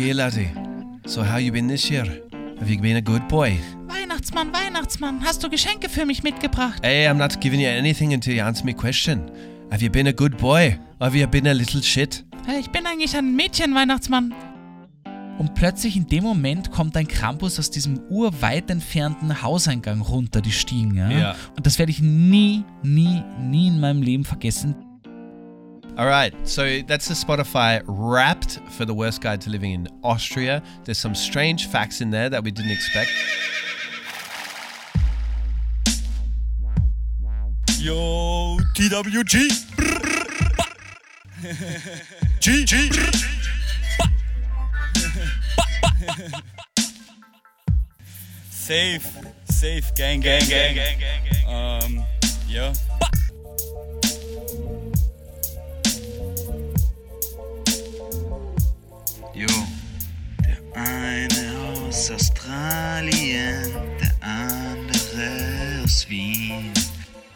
Okay, laddie. So how you been this year? Have you been a good boy? Weihnachtsmann, Weihnachtsmann, hast du Geschenke für mich mitgebracht? Hey, I'm not giving you anything until you answer me question. Have you been a good boy? Or have you been a little shit? Hey, Ich bin eigentlich ein Mädchen, Weihnachtsmann. Und plötzlich in dem Moment kommt ein Krampus aus diesem urweit entfernten Hauseingang runter, die Stiegen. Ja? Ja. Und das werde ich nie, nie, nie in meinem Leben vergessen. All right, so that's the Spotify Wrapped for the worst guide to living in Austria. There's some strange facts in there that we didn't expect. Yo, TWG. G, G. Safe, safe, gang, gang, gang, gang, gang, gang. Um, ja. Jo, der eine aus Australien, der andere aus Wien.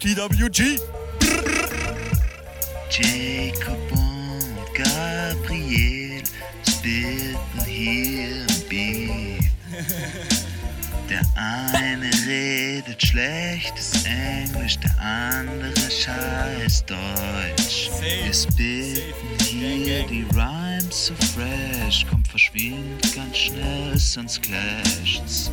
TWG. Jacob und Gabriel spitten hier. Der eine redet schlechtes Englisch, der andere scheiß Deutsch. Wir spitten hier die Rhymes so fresh, kommt verschwindet ganz schnell, sonst clasht's.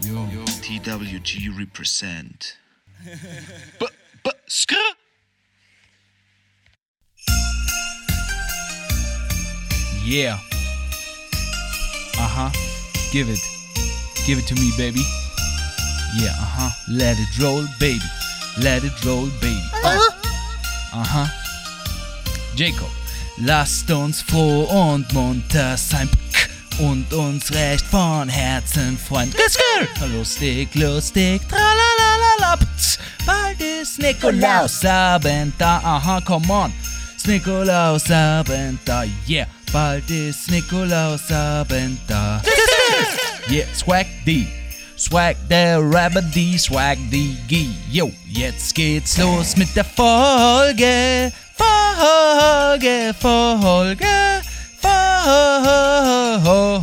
Yo. TWG represent. B b skr. Yeah. Huh. Give it. Give it to me, baby. Yeah, uh huh. Let it roll, baby. Let it roll, baby. Uh huh. Jacob, lasst uns froh und munter sein und uns recht von Herzen freuen. Lustig, lustig, tralalalala. Bald ist Nikolausabend da. Aha, come on. Nikolausabend da, yeah. Bald ist Nikolausabend da. Yeah, swag die. Swag der Rabbit, die Swag die G. Yo, jetzt geht's los mit der Folge. Folge, Folge,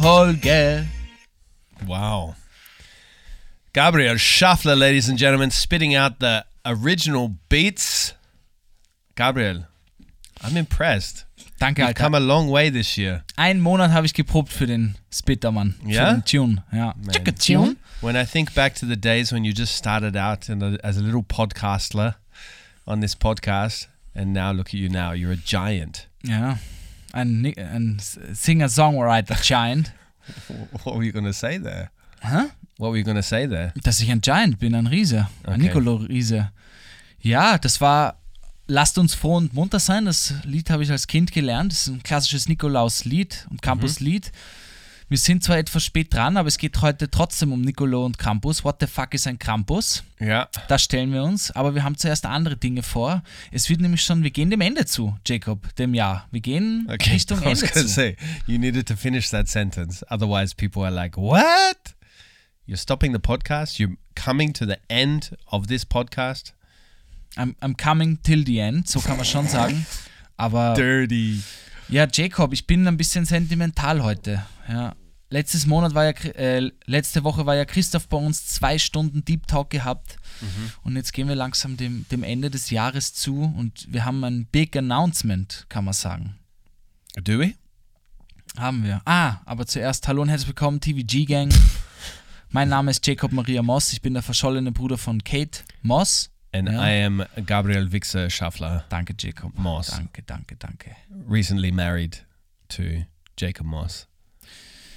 Folge. Wow. Gabriel Schaffler, ladies and gentlemen, spitting out the original beats. Gabriel, I'm impressed. Danke, Alter. come a long way this year. Einen Monat habe ich geprobt für den Spittermann. Ja? Für den Tune. Ja. Chicka Tune. When I think back to the days when you just started out a, as a little podcaster on this podcast, and now look at you now, you're a giant. Ja. Ein, Ni- ein Singer-Songwriter Giant. What were you going to say there? Hä? What were you going to say there? Dass ich ein Giant bin, ein Riese. Ein Okay. Nicolo-Riese. Ja, das war Lasst uns froh und munter sein. Das Lied habe ich als Kind gelernt. Das ist ein klassisches Nikolaus-Lied und Campus-Lied. Wir sind zwar etwas spät dran, aber es geht heute trotzdem um Nicolo und Campus. What the fuck ist ein Campus? Yeah. Das stellen wir uns, aber wir haben zuerst andere Dinge vor. Es wird nämlich schon, wir gehen dem Ende zu, Jacob, dem Jahr. Wir gehen Okay. Richtung I was Ende zu. say, you needed to finish that sentence. Otherwise, people are like, what? You're stopping the podcast? You're coming to the end of this podcast? I'm, I'm coming till the end, so kann man schon sagen. Aber Dirty. ja, Jacob, ich bin ein bisschen sentimental heute. Ja. Letztes Monat war ja, äh, letzte Woche war ja Christoph bei uns zwei Stunden Deep Talk gehabt. Und jetzt gehen wir langsam dem, dem Ende des Jahres zu und wir haben ein Big Announcement, kann man sagen. Do we? Haben wir. Ah, aber zuerst hallo und herzlich willkommen, TVG Gang. Mein Name ist Jacob Maria Moss. Ich bin der verschollene Bruder von Kate Moss. And Yeah. I am Gabriel Wixer Schaffler, Danke, Jacob. Moss. Danke, danke, danke. recently married to Jacob Moss.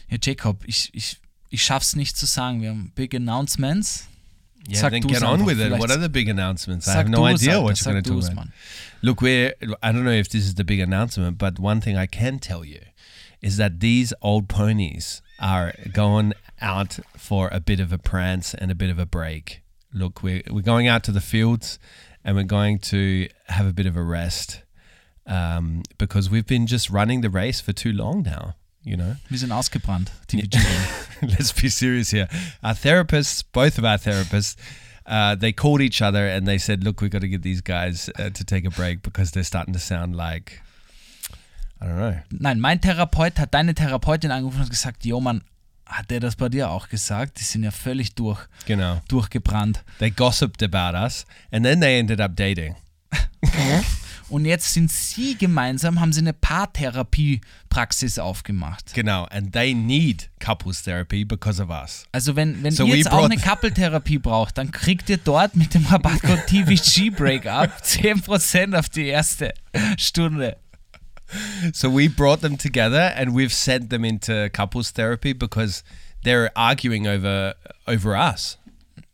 Ja, Jacob, ich, ich, ich schaff's nicht zu sagen. Wir haben Big Announcements. Yeah, Sag then get on einfach. with it. Vielleicht- What are the big announcements? I have no idea what you're going to talk about. Look, we're, I don't know if this is the big announcement, but one thing I can tell you is that these old ponies are going out for a bit of a prance and a bit of a break. Look, we're, we're going out to the fields and we're going to have a bit of a rest um, because we've been just running the race for too long now, you know? Wir sind ausgebrannt. Let's be serious here. Our therapists, both of our therapists, uh, they called each other and they said, "Look, we've got to get these guys uh, to take a break because they're starting to sound like I don't know. Nein, mein Therapeut hat deine Therapeutin angerufen und gesagt, jo Mann, hat der das bei dir auch gesagt? Die sind ja völlig durch, Genau. durchgebrannt. They gossiped about us and then they ended up dating. Und jetzt sind sie gemeinsam, haben sie eine Paartherapie-Praxis aufgemacht. Genau. And they need couples therapy because of us. Also wenn, wenn So ihr jetzt auch eine Couple-Therapie braucht, dann kriegt ihr dort mit dem Rabattcode TVG Breakup 10% auf die erste Stunde. So we brought them together and we've sent them into couples therapy because they're arguing over over us.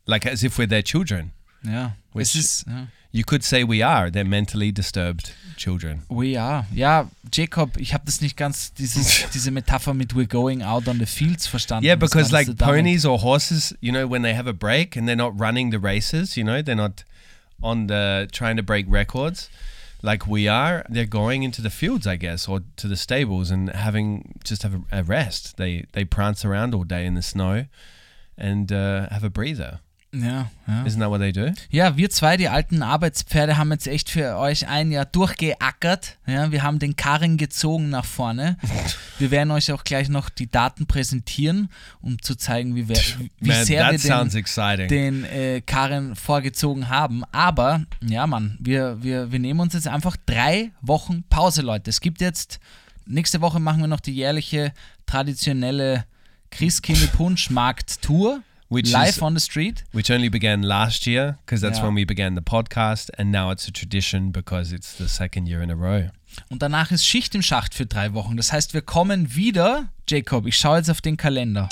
Like as if we're their children. Ja, Which- es ist, ja. You could say we are. They're mentally disturbed children. We are. Ja, Jacob, ich habe das nicht ganz, dieses, diese Metapher mit we're going out on the fields verstanden. Yeah, because like ponies or horses, you know, when they have a break and they're not running the races, you know, they're not on the trying to break records like we are, they're going into the fields, I guess, or to the stables and having just have a, rest. They they prance around all day in the snow and uh, have a breather. Ja, ja. Isn't that what they do? Ja, wir zwei, die alten Arbeitspferde, haben jetzt echt für euch ein Jahr durchgeackert. Ja, wir haben den Karren gezogen nach vorne. Wir werden euch auch gleich noch die Daten präsentieren, um zu zeigen, wie, wir, wie Man, sehr wir den, den äh, Karren vorgezogen haben. Aber, ja, Mann, wir, wir, wir nehmen uns jetzt einfach drei Wochen Pause, Leute. Es gibt jetzt, nächste Woche machen wir noch die jährliche traditionelle Christkindl-Punsch-Markt-Tour. Which Live is- on the street. which only began last year because that's Yeah. when we began the podcast, and now it's a tradition because it's the second year in a row. Und danach ist Schicht im Schacht für drei Wochen. Das heißt, wir kommen wieder. Jacob, ich schaue jetzt auf den Kalender.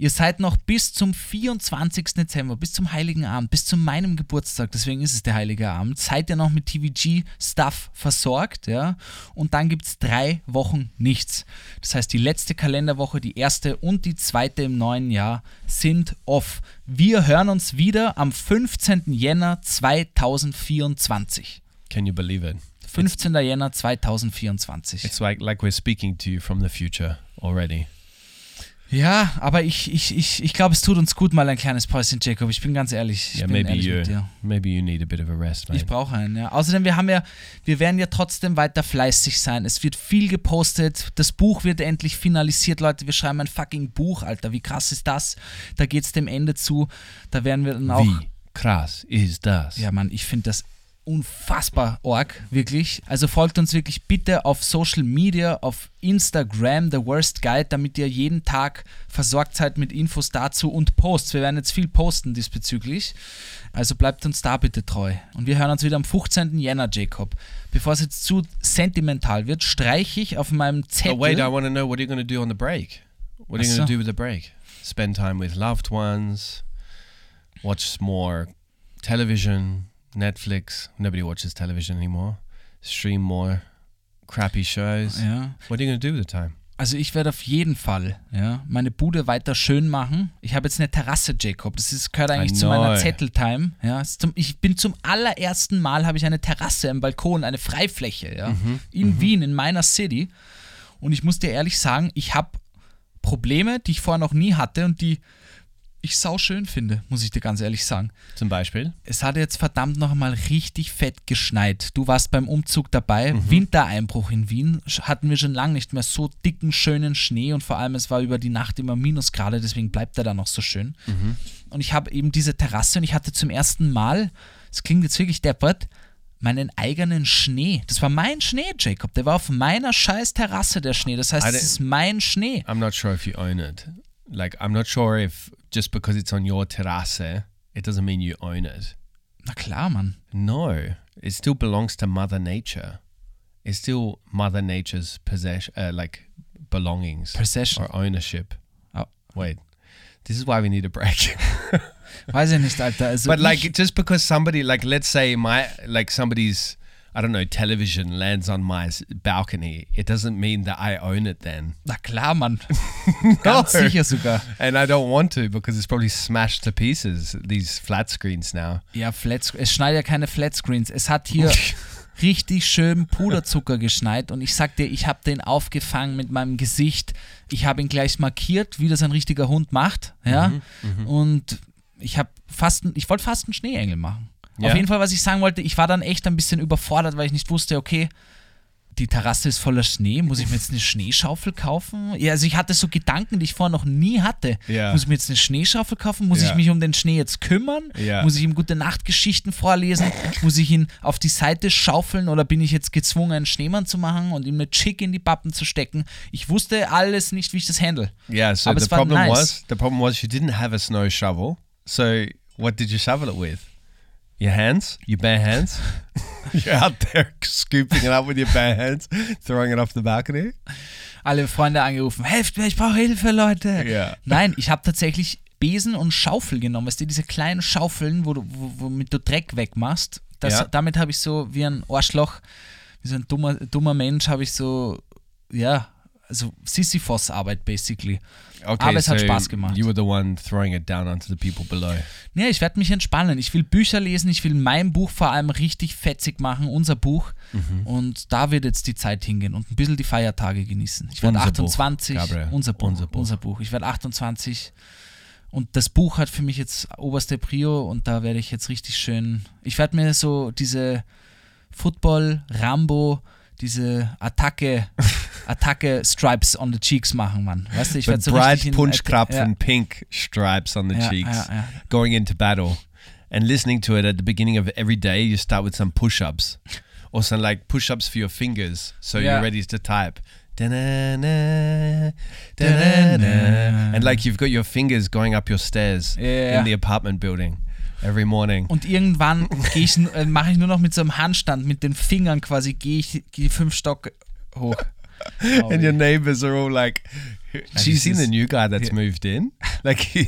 Ihr seid noch bis zum 24. Dezember, bis zum Heiligen Abend, bis zu meinem Geburtstag, deswegen ist es der Heilige Abend, seid ihr noch mit TVG-Stuff versorgt, ja? Und dann gibt es drei Wochen nichts. Das heißt, die letzte Kalenderwoche, die erste und die zweite im neuen Jahr sind off. Wir hören uns wieder am 15. Jänner 2024. Can you believe it? 15. Jänner 2024. It's like like we're speaking to you from the future already. Ja, aber ich, ich, ich, ich glaube, es tut uns gut, mal ein kleines Päuschen, Jacob. Ich bin ganz ehrlich. Ich yeah, bin maybe ehrlich you mit dir. maybe you need a bit of a rest, mate. Ich brauche einen, ja. Außerdem, wir haben ja, wir werden ja trotzdem weiter fleißig sein. Es wird viel gepostet. Das Buch wird endlich finalisiert, Leute. Wir schreiben ein fucking Buch, Alter. Wie krass ist das? Da geht es dem Ende zu. Da werden wir dann auch. Wie krass ist das? Ja, Mann, ich finde das unfassbar org, wirklich. Also folgt uns wirklich bitte auf Social Media, auf Instagram, The Worst Guide, damit ihr jeden Tag versorgt seid mit Infos dazu und Posts. Wir werden jetzt viel posten diesbezüglich. Also bleibt uns da bitte treu. Und wir hören uns wieder am 15. Jänner, Jacob. Bevor es jetzt zu sentimental wird, streiche ich auf meinem Zettel. Oh wait, I want to know what are you going to do on the break? What are you going to do with the break? Spend time with loved ones, watch more television, Netflix. Nobody watches television anymore. Stream more crappy shows. ja. What are you going to do with the time? Also ich werde auf jeden Fall ja, meine Bude weiter schön machen. Ich habe jetzt eine Terrasse, Jacob. Das ist, gehört eigentlich zu meiner. Zetteltime. Ja, zum, ich bin zum allerersten Mal habe ich eine Terrasse, einen Balkon, eine Freifläche ja, Mhm, in Wien, in meiner City. Und ich muss dir ehrlich sagen, ich habe Probleme, die ich vorher noch nie hatte und die ich sau schön finde, muss ich dir ganz ehrlich sagen. Zum Beispiel? Es hat jetzt verdammt noch mal richtig fett geschneit. Du warst beim Umzug dabei. Mhm. Wintereinbruch in Wien hatten wir schon lange nicht mehr so dicken, schönen Schnee und vor allem es war über die Nacht immer Minusgrade, deswegen bleibt er da noch so schön. Mhm. Und ich habe eben diese Terrasse und ich hatte zum ersten Mal, es klingt jetzt wirklich deppert, meinen eigenen Schnee. Das war mein Schnee, Jacob. Der war auf meiner scheiß Terrasse, der Schnee. Das heißt, es ist mein Schnee. I'm not sure if you own it. Like, I'm not sure if just because it's on your terrasse, it doesn't mean you own it. Na klar, Mann. No, it still belongs to Mother Nature. It's still Mother Nature's possession, uh, like belongings Possession. or ownership. Oh. Wait, this is why we need a break. Weiß ich nicht, Alter. Also but like, just because somebody, like, let's say my, like somebody's, I don't know, television lands on my balcony, it doesn't mean that I own it then. na klar, Mann. Ganz No. sicher sogar. And I don't want to because it's probably smashed to pieces. These flat screens now. Ja, Flat, es schneit ja keine Flatscreens. Es hat hier richtig schön Puderzucker geschneit und ich sag dir, ich habe den aufgefangen mit meinem Gesicht. Ich habe ihn gleich markiert, wie das ein richtiger Hund macht. Ja. Und ich habe fast, ein- ich wollte fast einen Schneeengel machen. Ja? Auf jeden Fall, was ich sagen wollte, ich war dann echt ein bisschen überfordert, weil ich nicht wusste, okay, die Terrasse ist voller Schnee, muss ich mir jetzt eine Schneeschaufel kaufen? Ja, also ich hatte so Gedanken, die ich vorher noch nie hatte. Ja. Muss ich mir jetzt eine Schneeschaufel kaufen? Muss Ja. ich mich um den Schnee jetzt kümmern? Ja. Muss ich ihm gute Nachtgeschichten vorlesen? muss ich ihn auf die Seite schaufeln oder bin ich jetzt gezwungen, einen Schneemann zu machen und ihm eine Chick in die Pappen zu stecken? Ich wusste alles nicht, wie ich das handle. Yeah, so Aber the problem nice. was the problem was you didn't have a snow shovel. So what did you shovel it with? Your hands? Your bare hands? You're out there scooping it up with your bare hands, throwing it off the balcony? alle Freunde angerufen, helft mir, ich brauche Hilfe, Leute. Ja. Nein, ich habe tatsächlich Besen und Schaufel genommen. Weißt du, diese kleinen Schaufeln, wo du, wo, womit du Dreck wegmachst. Das, Ja. Damit habe ich so wie ein Arschloch, wie so ein dummer, dummer Mensch, habe ich so, ja, also Sisyphos-Arbeit basically. Okay, Aber es hat so Spaß gemacht. You were the one throwing it down onto the people below. Ja, ich werde mich entspannen. Ich will Bücher lesen, ich will mein Buch vor allem richtig fetzig machen, unser Buch. Mhm. Und da wird jetzt die Zeit hingehen und ein bisschen die Feiertage genießen. Ich werde Unser Buch, 28, Gabriel, unser Buch, unser unser Buch. Buch. Ich werde 28 und das Buch hat für mich jetzt oberste Prio und da werde ich jetzt richtig schön. Ich werde mir so diese Football, Rambo, diese Attacke, Attacke Stripes on the cheeks machen, Mann. Weißt du, ich werde so bright richtig in- punchkrapfen ja. pink stripes on the Ja, cheeks. ja, going into battle. And listening to it at the beginning of every day you start with some push-ups. Or some like push-ups for your fingers so you're ready to type. Da-na-na, da-na-na. and like you've got your fingers going up your stairs in the apartment building every morning Und irgendwann ich, äh, mache ich nur noch mit so einem Handstand, mit den Fingern quasi, gehe ich gehe fünf Stock hoch. Oh, and your neighbors are all like have you seen the new guy that's yeah. moved in like he,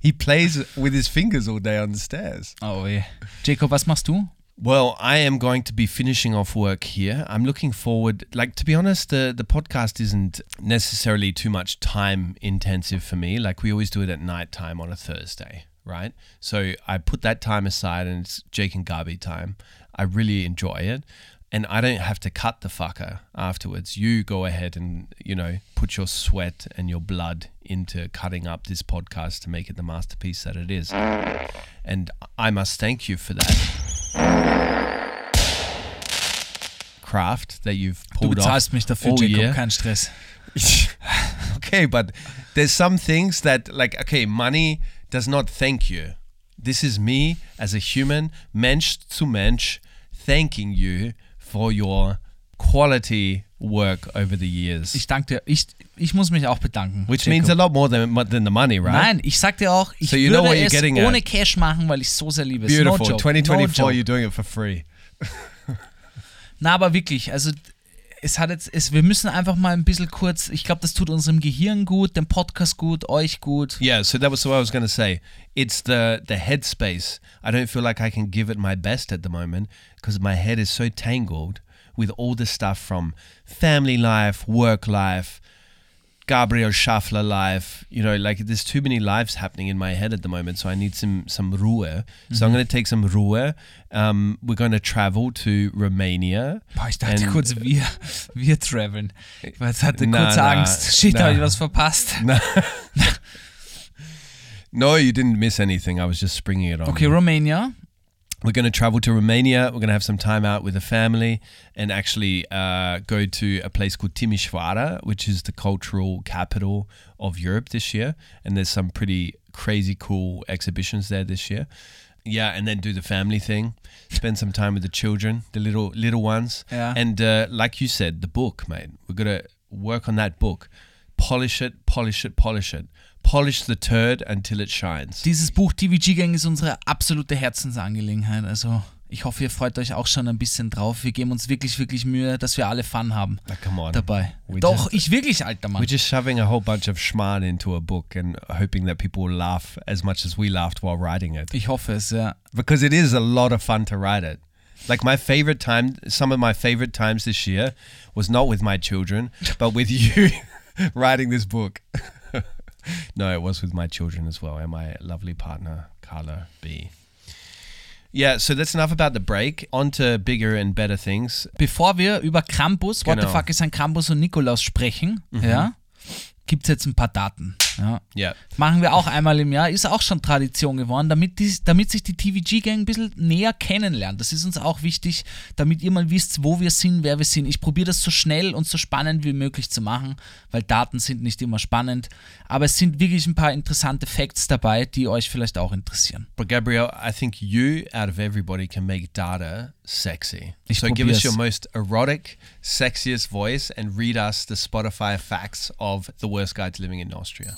he plays with his fingers all day on the stairs oh weh. Jacob, was machst du? Well, I am going to be finishing off work here. I'm looking forward. Like to be honest, the the podcast isn't necessarily too much time intensive for me. Like we always do it at night time on a Thursday, right? So I put that time aside, and it's Jake and Garby time. I really enjoy it, and I don't have to cut the fucker afterwards. You go ahead and you know put your sweat and your blood into cutting up this podcast to make it the masterpiece that it is, and I must thank you for that craft that you've Du pulled off bezahlst mich dafür, Jacob, kein Stress. okay, but there's some things that like okay, money does not thank you. This is me as a human, Mensch zu Mensch, thanking you for your quality work over the years. Ich danke dir. Ich, ich muss mich auch bedanken. which Jacob. means a lot more than than the money, right? Nein, ich sag dir auch, ich So you würde es ohne at. Cash machen, weil ich so sehr liebe. Beautiful. No joke. 2024, no you're doing it for free. Na, aber wirklich, also es hat jetzt, es, wir müssen einfach mal ein bisschen kurz, ich glaube, das tut unserem Gehirn gut, dem Podcast gut, euch gut. Yeah, so that was what I was going to say. It's the the headspace. I don't feel like I can give it my best at the moment because my head is so tangled with all the stuff from family life, work life, Gabriel Schaffler life. You know, like there's too many lives happening in my head at the moment, so I need some some Ruhe. So I'm going to take some Ruhe. Um, we're going to travel to Romania. Boah, ich dachte kurz, wir, wir traveln. Ich hatte Na, Angst. Shit, habe ich was verpasst. No, you didn't miss anything. I was just springing it on. Okay. Romania. We're going to travel to Romania. We're going to have some time out with the family and actually uh, go to a place called Timișoara, which is the cultural capital of Europe this year. And there's some pretty crazy cool exhibitions there this year. Yeah, and then do the family thing, spend some time with the children, the little little ones, Yeah. and uh, like you said, the book, mate. We're gonna work on that book, polish it, polish it, polish it, polish the turd until it shines. Dieses Buch TVG Gang ist unsere absolute Herzensangelegenheit. Also ich hoffe, ihr freut euch auch schon ein bisschen drauf. Wir geben uns wirklich, wirklich Mühe, dass wir alle Fun haben Like, come on, dabei. We Doch, just- ich wirklich, alter Mann. We're just shoving a whole bunch of schmarrn into a book and hoping that people will laugh as much as we laughed while writing it. Ich hoffe es, ja. Because it is a lot of fun to write it. Like my favorite time, some of my favorite times this year was not with my children, but with you writing this book. no, it was with my children as well and my lovely partner, Carla B. Yeah, so that's enough about the break. On to bigger and better things. Bevor wir über Krampus, what the fuck ist ein Krampus und Nikolaus sprechen, mhm. ja, gibt es jetzt ein paar Daten. Ja. Yeah. Machen wir auch einmal im Jahr, ist auch schon Tradition geworden, damit, die, damit sich die TVG-Gang ein bisschen näher kennenlernt. Das ist uns auch wichtig, damit ihr mal wisst, wo wir sind, wer wir sind. Ich probiere das so schnell und so spannend wie möglich zu machen, weil Daten sind nicht immer spannend. Aber es sind wirklich ein paar interessante Facts dabei, die euch vielleicht auch interessieren. But Gabriel, I think you, out of everybody, can make data sexy. Ich so give us your most erotic, sexiest voice and read us the Spotify facts of the worst guides living in Austria.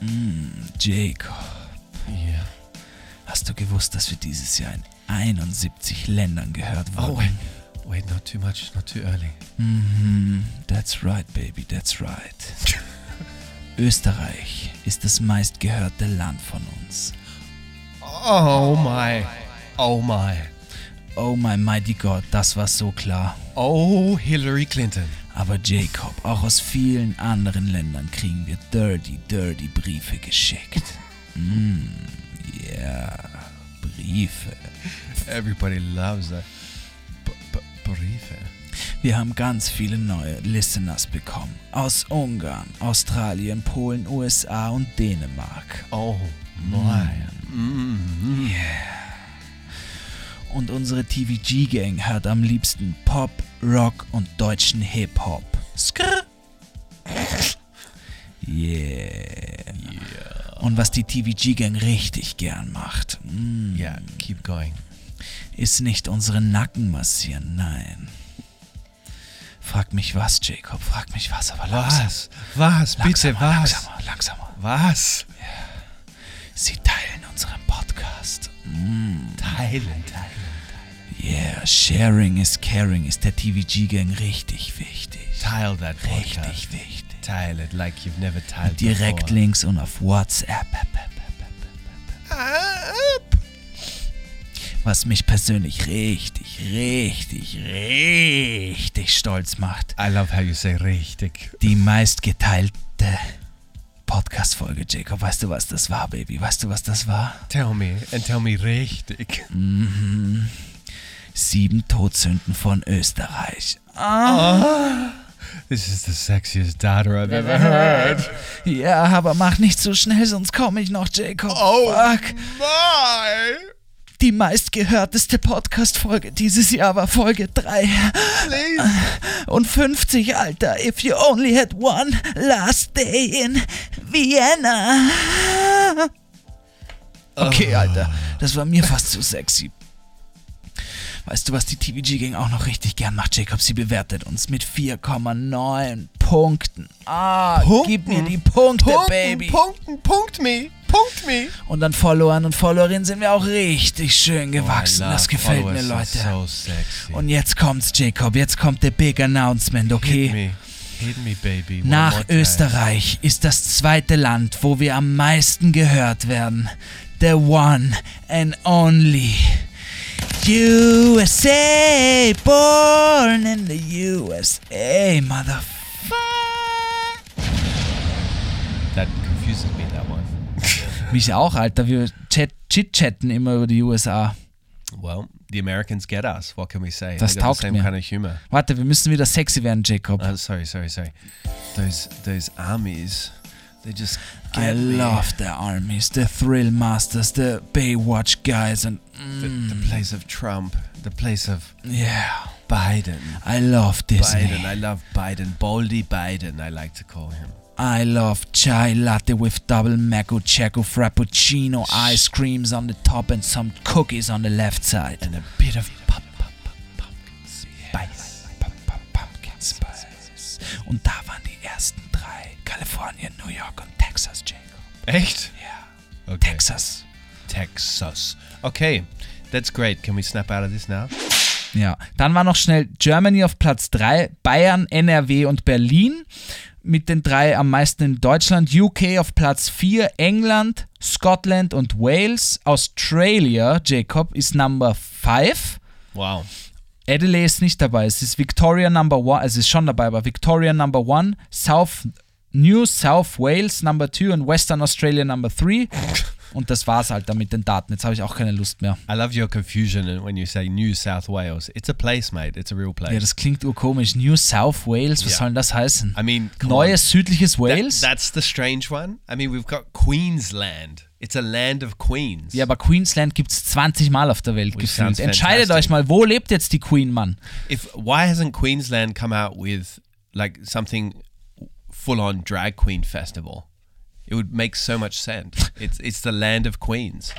Hmm, Jacob, Yeah. hast du gewusst, dass wir dieses Jahr in 71 Ländern gehört Oh, wurden? wait. Wait, not too much, not too early. Mm-hmm. That's right, baby, that's right. Österreich ist das meistgehörte Land von uns. Oh my. Oh my. Oh mein mighty Gott, das war so klar. Oh, Hillary Clinton. Aber Jacob, auch aus vielen anderen Ländern kriegen wir dirty, dirty Briefe geschickt. Mm, yeah, Briefe. Everybody loves that. B- b- Briefe. Wir haben ganz viele neue Listeners bekommen. Aus Ungarn, Australien, Polen, USA und Dänemark. Oh my. Und unsere TVG-Gang hört am liebsten Pop, Rock und deutschen Hip-Hop. Skrr. Yeah. Und was die TVG-Gang richtig gern macht, mm, Yeah, keep going. ist nicht unsere Nacken massieren, nein. Frag mich was, Jacob, frag mich was, aber langsam. Was? Was? Bitte, Langsamer, was? langsamer, langsamer. Was? Sie teilen unseren Podcast. Teilen, teilen. Yeah, sharing is caring ist der TVG-Gang richtig wichtig. Tile that Richtig podcast. wichtig. Tile it like you've never tiled Direkt before. links und auf WhatsApp. Was mich persönlich richtig, richtig, richtig stolz macht. I love how you say richtig. Die meistgeteilte Podcast-Folge, Jacob. Weißt du, was das war, Baby? Weißt du, was das war? Tell me and tell me richtig. Sieben Todsünden von Österreich. This is the sexiest data I've ever heard. Ja, aber mach nicht so schnell, sonst komme ich noch, Jacob. Oh. Fuck. my! Die meistgehörteste Podcast-Folge dieses Jahr war Folge 3. Please. Und 50, Alter. If you only had one last day in Vienna. Okay, Alter. Das war mir fast zu sexy. Weißt du, was die TVG-Gang auch noch richtig gern macht, Jacob? Sie bewertet uns mit 4,9 Punkten. Ah, gib mir die Punkte, Baby. Punkten, punkt me, punkt me. Und an Followern und Followerinnen sind wir auch richtig schön gewachsen. Oh, das gefällt mir, followers, Leute. they're So sexy. Und jetzt kommt's, Jacob. Jetzt kommt der Big Announcement, Hit okay? me. Hit me, baby. One Nach. Österreich ist das zweite Land, wo wir am meisten gehört werden. The one and only USA, born in the USA, motherfucker. That confuses me, that one. Mich auch, Alter. Wir chat chit-chatten immer über die USA. Well, the Americans get us. What can we say? Das they got taugt the same mir. kind of humor. Warte, wir müssen wieder sexy werden, Jacob. Uh, sorry, sorry, sorry. Those those armies, they just I me. love the armies, the thrill masters, the Baywatch guys, and the, the mm. place of Trump, the place of yeah, Biden. I love Disney. Biden, I love Biden. Baldy Biden, I like to call him. I love chai latte with double macco checo frappuccino, ice creams on the top and some cookies on the left side. And a bit of pop, pop, pop, pumpkin spice. Pum- Pumpkin Spice. Und da waren die ersten. Kalifornien, New York und Texas, Jacob. Echt? Ja. Okay. Texas. Texas. Okay, that's great. Can we snap out of this now? Ja, dann war noch schnell Germany auf Platz 3, Bayern, NRW und Berlin mit den drei am meisten in Deutschland, UK auf Platz 4, England, Scotland und Wales, Australia, Jacob ist Number 5, Wow. Adelaide ist nicht dabei, es ist Victoria Number 1, es ist schon dabei, aber Victoria Number 1, South, New South Wales Number 2 und Western Australia Number 3 Und das war's halt dann mit den Daten. Jetzt habe ich auch keine Lust mehr. I love your confusion when you say New South Wales. It's a place, mate. It's a real place. Ja, das klingt urkomisch. New South Wales, was Ja. soll denn das heißen? I mean, Neues on. südliches That- Wales? that's the strange one. I mean, we've got Queensland. It's a land of queens. ja, aber Queensland gibt es 20 Mal auf der Welt Which gefühlt. Entscheidet euch mal, wo lebt jetzt die Queen, Mann? If why hasn't Queensland come out with like something full on drag queen festival? It would make so much sense. it's it's the land of queens.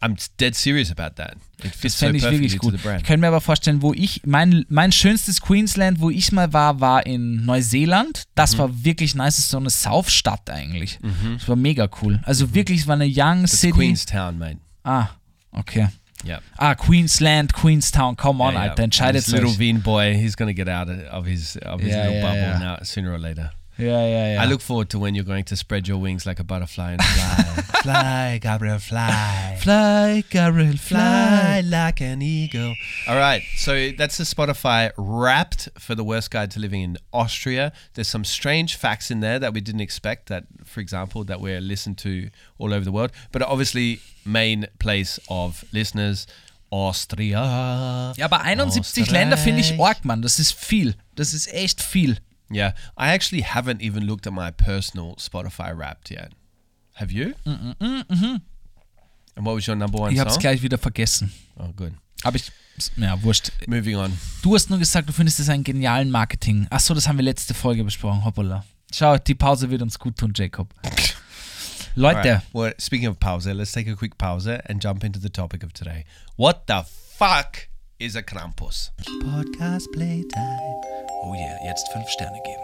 I'm dead serious about that. It Das fits so fände ich perfectly wirklich gut. Ich könnte mir aber vorstellen, wo ich, mein, mein schönstes Queensland, wo ich mal war, war in Neuseeland. Das Mhm. war wirklich nice, das ist so eine Saufstadt eigentlich. Das war mega cool. Also wirklich, es war eine Young Mhm. It's City. Queenstown, mate. Ah, okay. Yeah. Ah, Queensland, Queenstown, come on, Yeah, yeah. Alter, entscheidet This little. Bean boy, he's gonna get out of his of his Yeah, little bubble now sooner or later. Ja, ja, ja. I look forward to when you're going to spread your wings like a butterfly and fly. fly, Gabriel, fly. Fly, Gabriel, Fly like an eagle. All right, so that's the Spotify Wrapped for the worst guide to living in Austria. There's some strange facts in there that we didn't expect. That, for example, that we're listened to all over the world, but obviously main place of listeners, Austria. Ja, aber 71 Österreich. Länder finde ich arg, Mann. Das ist viel. Das ist echt viel. Yeah, I actually haven't even looked at my personal Spotify Wrapped yet. Have you? Mm-mm. And what was your number one Ich habe es song? gleich wieder vergessen. Oh, good. Aber ich, ja, wurscht. Moving on. Du hast nur gesagt, du findest das einen genialen Marketing. Ach so, das haben wir letzte Folge besprochen. Hoppala. Schau, die Pause wird uns gut tun, Jacob. Leute, right. Well, speaking of pause, let's take a quick pause and jump into the topic of today. What the fuck is a Krampus? Podcast playtime. oh yeah, jetzt fünf Sterne geben.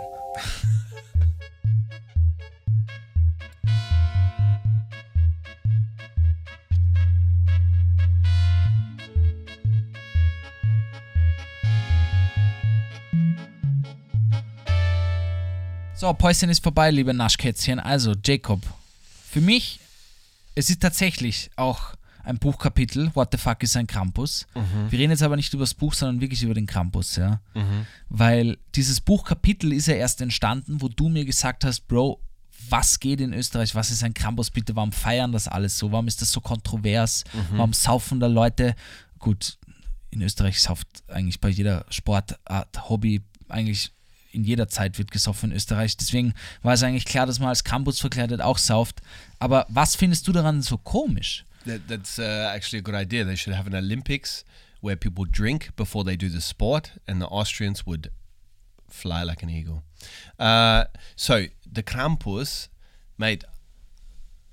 So, Päuschen ist vorbei, liebe Naschkätzchen. Also, Jacob, für mich, es ist tatsächlich auch ein Buchkapitel, What the fuck ist ein Krampus. Wir reden jetzt aber nicht über das Buch, sondern wirklich über den Krampus, ja. Weil dieses Buchkapitel ist ja erst entstanden, wo du mir gesagt hast, Bro, was geht in Österreich? Was ist ein Krampus bitte? Warum feiern das alles so? Warum ist das so kontrovers? Warum saufen da Leute? Gut, in Österreich sauft eigentlich bei jeder Sportart, Hobby, eigentlich in jeder Zeit wird gesoffen in Österreich. Deswegen war es eigentlich klar, dass man als Krampus verkleidet auch sauft. Aber was findest du daran so komisch? That, that's uh, actually a good idea. They should have an Olympics where people drink before they do the sport, and the Austrians would fly like an eagle. Uh, so the Krampus, mate,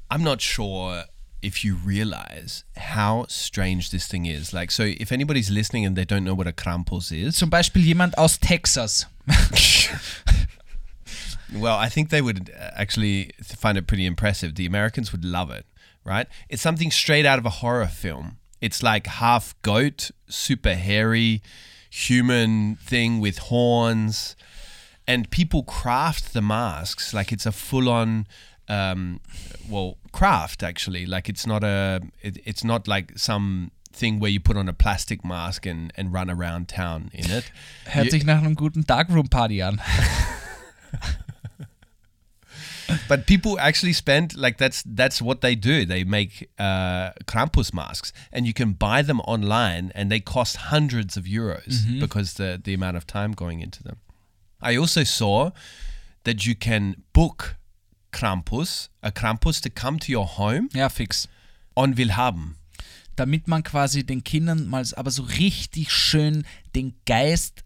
I'm not sure if you realize how strange this thing is. Like, so if anybody's listening and they don't know what a Krampus is, Zum Beispiel jemand aus Texas. Well, I think they would uh, actually find it pretty impressive. The Americans would love it, right? It's something straight out of a horror film. It's like half goat, super hairy, human thing with horns, and people craft the masks like it's a full-on, um, well, craft actually. Like it's not a, it, it's not like some thing where you put on a plastic mask and, and run around town in it. Hört You- sich nach einem guten Darkroom-Party an. But people actually spend like that's that's what they do. They make uh, Krampus masks, and you can buy them online, and they cost hundreds of euros because the the amount of time going into them. I also saw that you can book Krampus, a Krampus, to come to your home Ja, fix. on Willhaben. damit man quasi den Kindern mal aber so richtig schön den Geist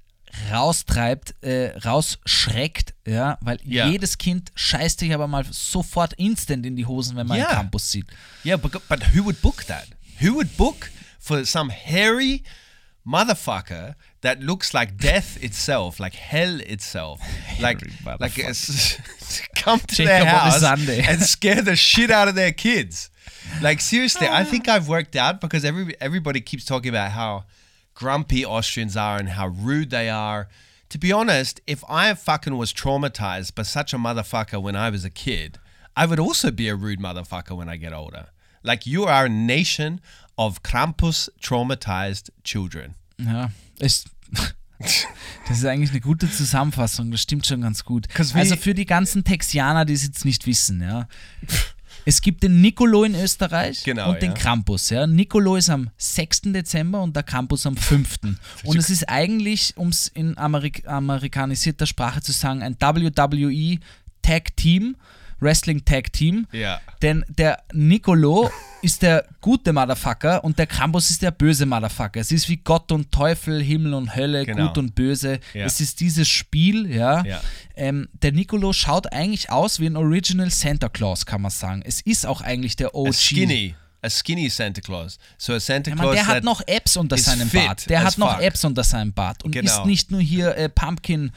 raustreibt, äh, rausschreckt, ja, weil Ja. jedes Kind scheißt sich aber mal sofort instant in die Hosen, wenn man Ja. einen Campus sieht. Yeah, but but who would book that? Who would book for some hairy motherfucker that looks like death itself, like hell itself, like like to come to Jacob their a house Sunday. and scare the shit out of their kids? Like seriously, I think I've worked out because every everybody keeps talking about how grumpy Austrians are and how rude they are. To be honest, if I fucking was traumatized by such a motherfucker when I was a kid, I would also be a rude motherfucker when I get older. Like you are a nation of Krampus traumatized children. Ja, ist. Das ist eigentlich eine gute Zusammenfassung, das stimmt schon ganz gut. Also für die ganzen Texianer, die es jetzt nicht wissen, ja. Es gibt den Nicolo in Österreich Genau, und den ja. Krampus. Ja. Nicolo ist am 6. Dezember und der Krampus am 5. und es ist eigentlich, um es in Amerik amerikanisierter Sprache zu sagen, ein WWE Tag Team, Wrestling Tag Team. Ja. Denn der Nicolo ist der gute Motherfucker und der Krampus ist der böse Motherfucker. Es ist wie Gott und Teufel, Himmel und Hölle, Genau. gut und böse. Ja. Es ist dieses Spiel, ja. Ja. Ähm, der Nicolo schaut eigentlich aus wie ein Original Santa Claus, kann man sagen. Es ist auch eigentlich der OG. A skinny, a skinny Santa Claus. So a Santa Ja, man, Claus der hat noch Apps unter seinem Bart. Der hat noch fuck. Apps unter seinem Bart und Genau. ist nicht nur hier äh, Pumpkin.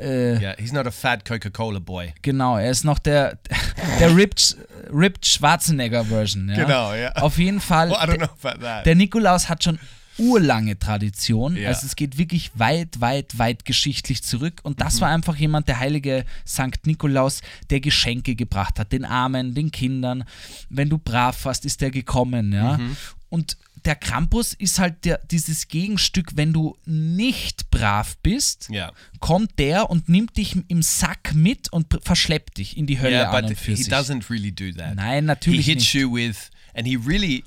Äh, Yeah, he's not a fat Coca-Cola boy. Genau, er ist noch der, der Ripped, Ripped Schwarzenegger-Version. Ja? Genau, ja. Auf jeden Fall. Well, I don't der- know about that. Der Nikolaus hat schon urlange Tradition. Ja. Also es geht wirklich weit, weit, weit geschichtlich zurück. Und Mhm. das war einfach jemand, der heilige Sankt Nikolaus, der Geschenke gebracht hat, den Armen, den Kindern. Wenn du brav warst, ist der gekommen. Ja? Mhm. Und der Krampus ist halt der, dieses Gegenstück, wenn du nicht brav bist, Ja. kommt der und nimmt dich im Sack mit und verschleppt dich in die Hölle yeah, an but he sich. doesn't really do that. Nein, he natürlich hits nicht. you with, and he really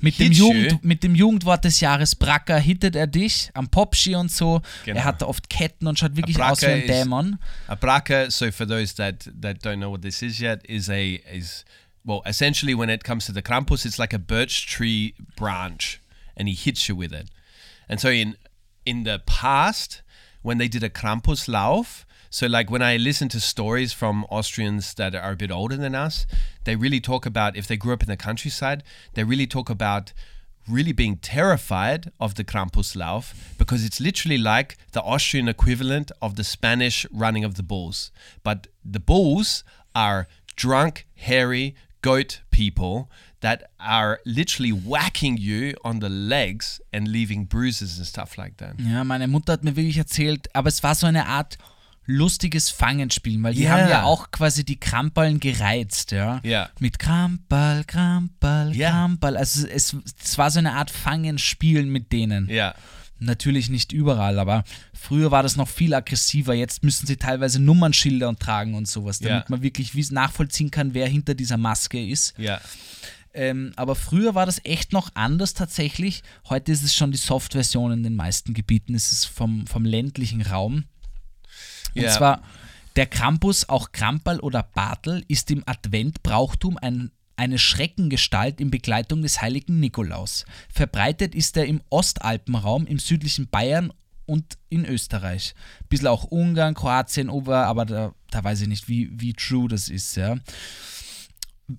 Mit dem. Jugend, mit dem Jugendwort des Jahres Bracker hittet er dich am Popski und so. Genau. Er hat oft Ketten und schaut wirklich aus wie ein Bracker Dämon. A braca, so for those that, that don't know what this is yet, is a is well essentially when it comes to the Krampus, it's like a birch tree branch, and he hits you with it. And so in in the past, when they did a Krampus Lauf, so like when I listen to stories from Austrians that are a bit older than us, they really talk about if they grew up in the countryside, they really talk about really being terrified of the Krampuslauf because it's literally like the Austrian equivalent of the Spanish running of the bulls. But the bulls are drunk, hairy goat people that are literally whacking you on the legs and leaving bruises and stuff like that. Ja, meine Mutter hat mir wirklich erzählt, aber es war so eine Art lustiges Fangenspiel, weil die Ja. haben ja auch quasi die Kramperln gereizt, ja. Ja. Mit Kramperl, Kramperl, Ja. Kramperl. Also es, es war so eine Art Fangenspielen mit denen. Yeah. Natürlich nicht überall, aber früher war das noch viel aggressiver. Jetzt müssen sie teilweise Nummernschilder und tragen und sowas, damit Ja. man wirklich nachvollziehen kann, wer hinter dieser Maske ist. Yeah. Ähm, aber früher war das echt noch anders tatsächlich. Heute ist es schon die Soft-Version in den meisten Gebieten. Es ist vom, vom ländlichen Raum. Und Ja. zwar der Krampus, auch Kramperl oder Bartel, ist im Adventbrauchtum ein, eine Schreckengestalt in Begleitung des heiligen Nikolaus. Verbreitet ist er im Ostalpenraum, im südlichen Bayern und in Österreich. Bisschen auch Ungarn, Kroatien, Ober, aber da, da weiß ich nicht, wie, wie true das ist, ja.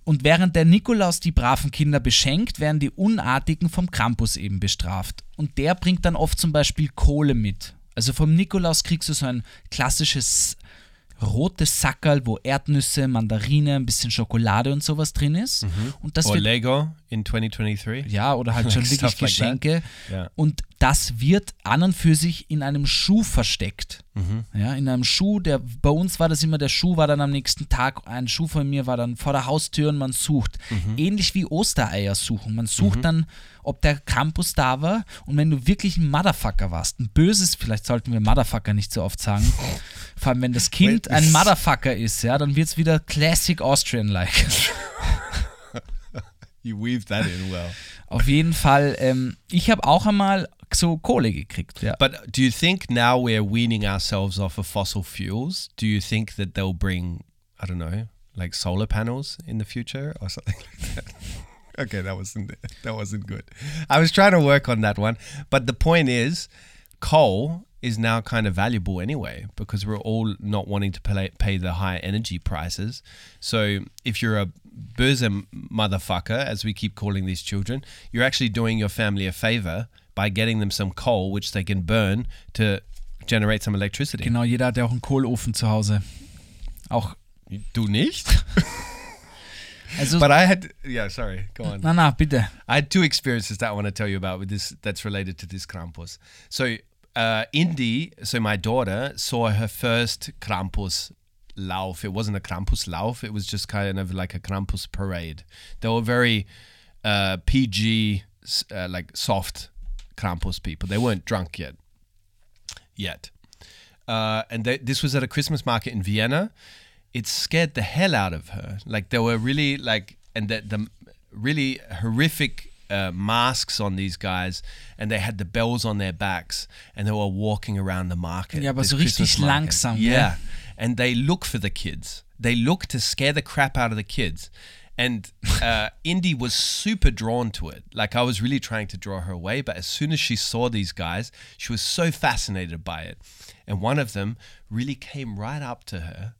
Und während der Nikolaus die braven Kinder beschenkt, werden die Unartigen vom Krampus eben bestraft. Und der bringt dann oft zum Beispiel Kohle mit. Also vom Nikolaus kriegst du so ein klassisches rotes Sackerl, wo Erdnüsse, Mandarine, ein bisschen Schokolade und sowas drin ist. Und das Or wird Lego in 2023. ja, oder halt schon Like wirklich like. Geschenke. Ja. Und das wird an und für sich in einem Schuh versteckt. Mhm. Ja, in einem Schuh, der bei uns war das immer, der Schuh war dann am nächsten Tag, ein Schuh von mir war dann vor der Haustür und man sucht. Mhm. Ähnlich wie Ostereier suchen. Man sucht dann, ob der Campus da war und wenn du wirklich ein Motherfucker warst, ein böses, vielleicht sollten wir Motherfucker nicht so oft sagen, vor allem wenn das Kind ein Motherfucker ist, ja, dann wird es wieder Classic Austrian-like. You weaved that in well. Auf jeden Fall, ähm, ich habe auch einmal so Kohle gekriegt, ja. But do you think now we're weaning ourselves off of fossil fuels? Do you think that they'll bring, I don't know, like solar panels in the future or something like that? okay, that wasn't that wasn't good. I was trying to work on that one, but the point is, coal is now kind of valuable anyway because we're all not wanting to pay, pay the high energy prices. So if you're a böse motherfucker, as we keep calling these children, you're actually doing your family a favor by getting them some coal, which they can burn to generate some electricity. Genau, jeder hat ja auch einen Kohlofen zu Hause. Auch, Du nicht? also, But I had, yeah, sorry, go on. na, na, bitte. I had two experiences that I want to tell you about with this that's related to this Krampus. So, uh, Indy, so my daughter saw her first Krampus Lauf. It wasn't a Krampus Lauf, it was just kind of like a Krampus parade. They were very uh, PG, uh, like soft Krampus people. They weren't drunk yet. Yet. Uh, and they, this was at a Christmas market in Vienna. It scared the hell out of her. Like, they were really like, and the really horrific uh, masks on these guys, and they had the bells on their backs, and they were walking around the market. Ja, aber so richtig langsam, Yeah, gell? and they look for the kids. They look to scare the crap out of the kids. And uh, Indy was super drawn to it. Like I was really trying to draw her away, but as soon as she saw these guys, she was so fascinated by it. And one of them really came right up to her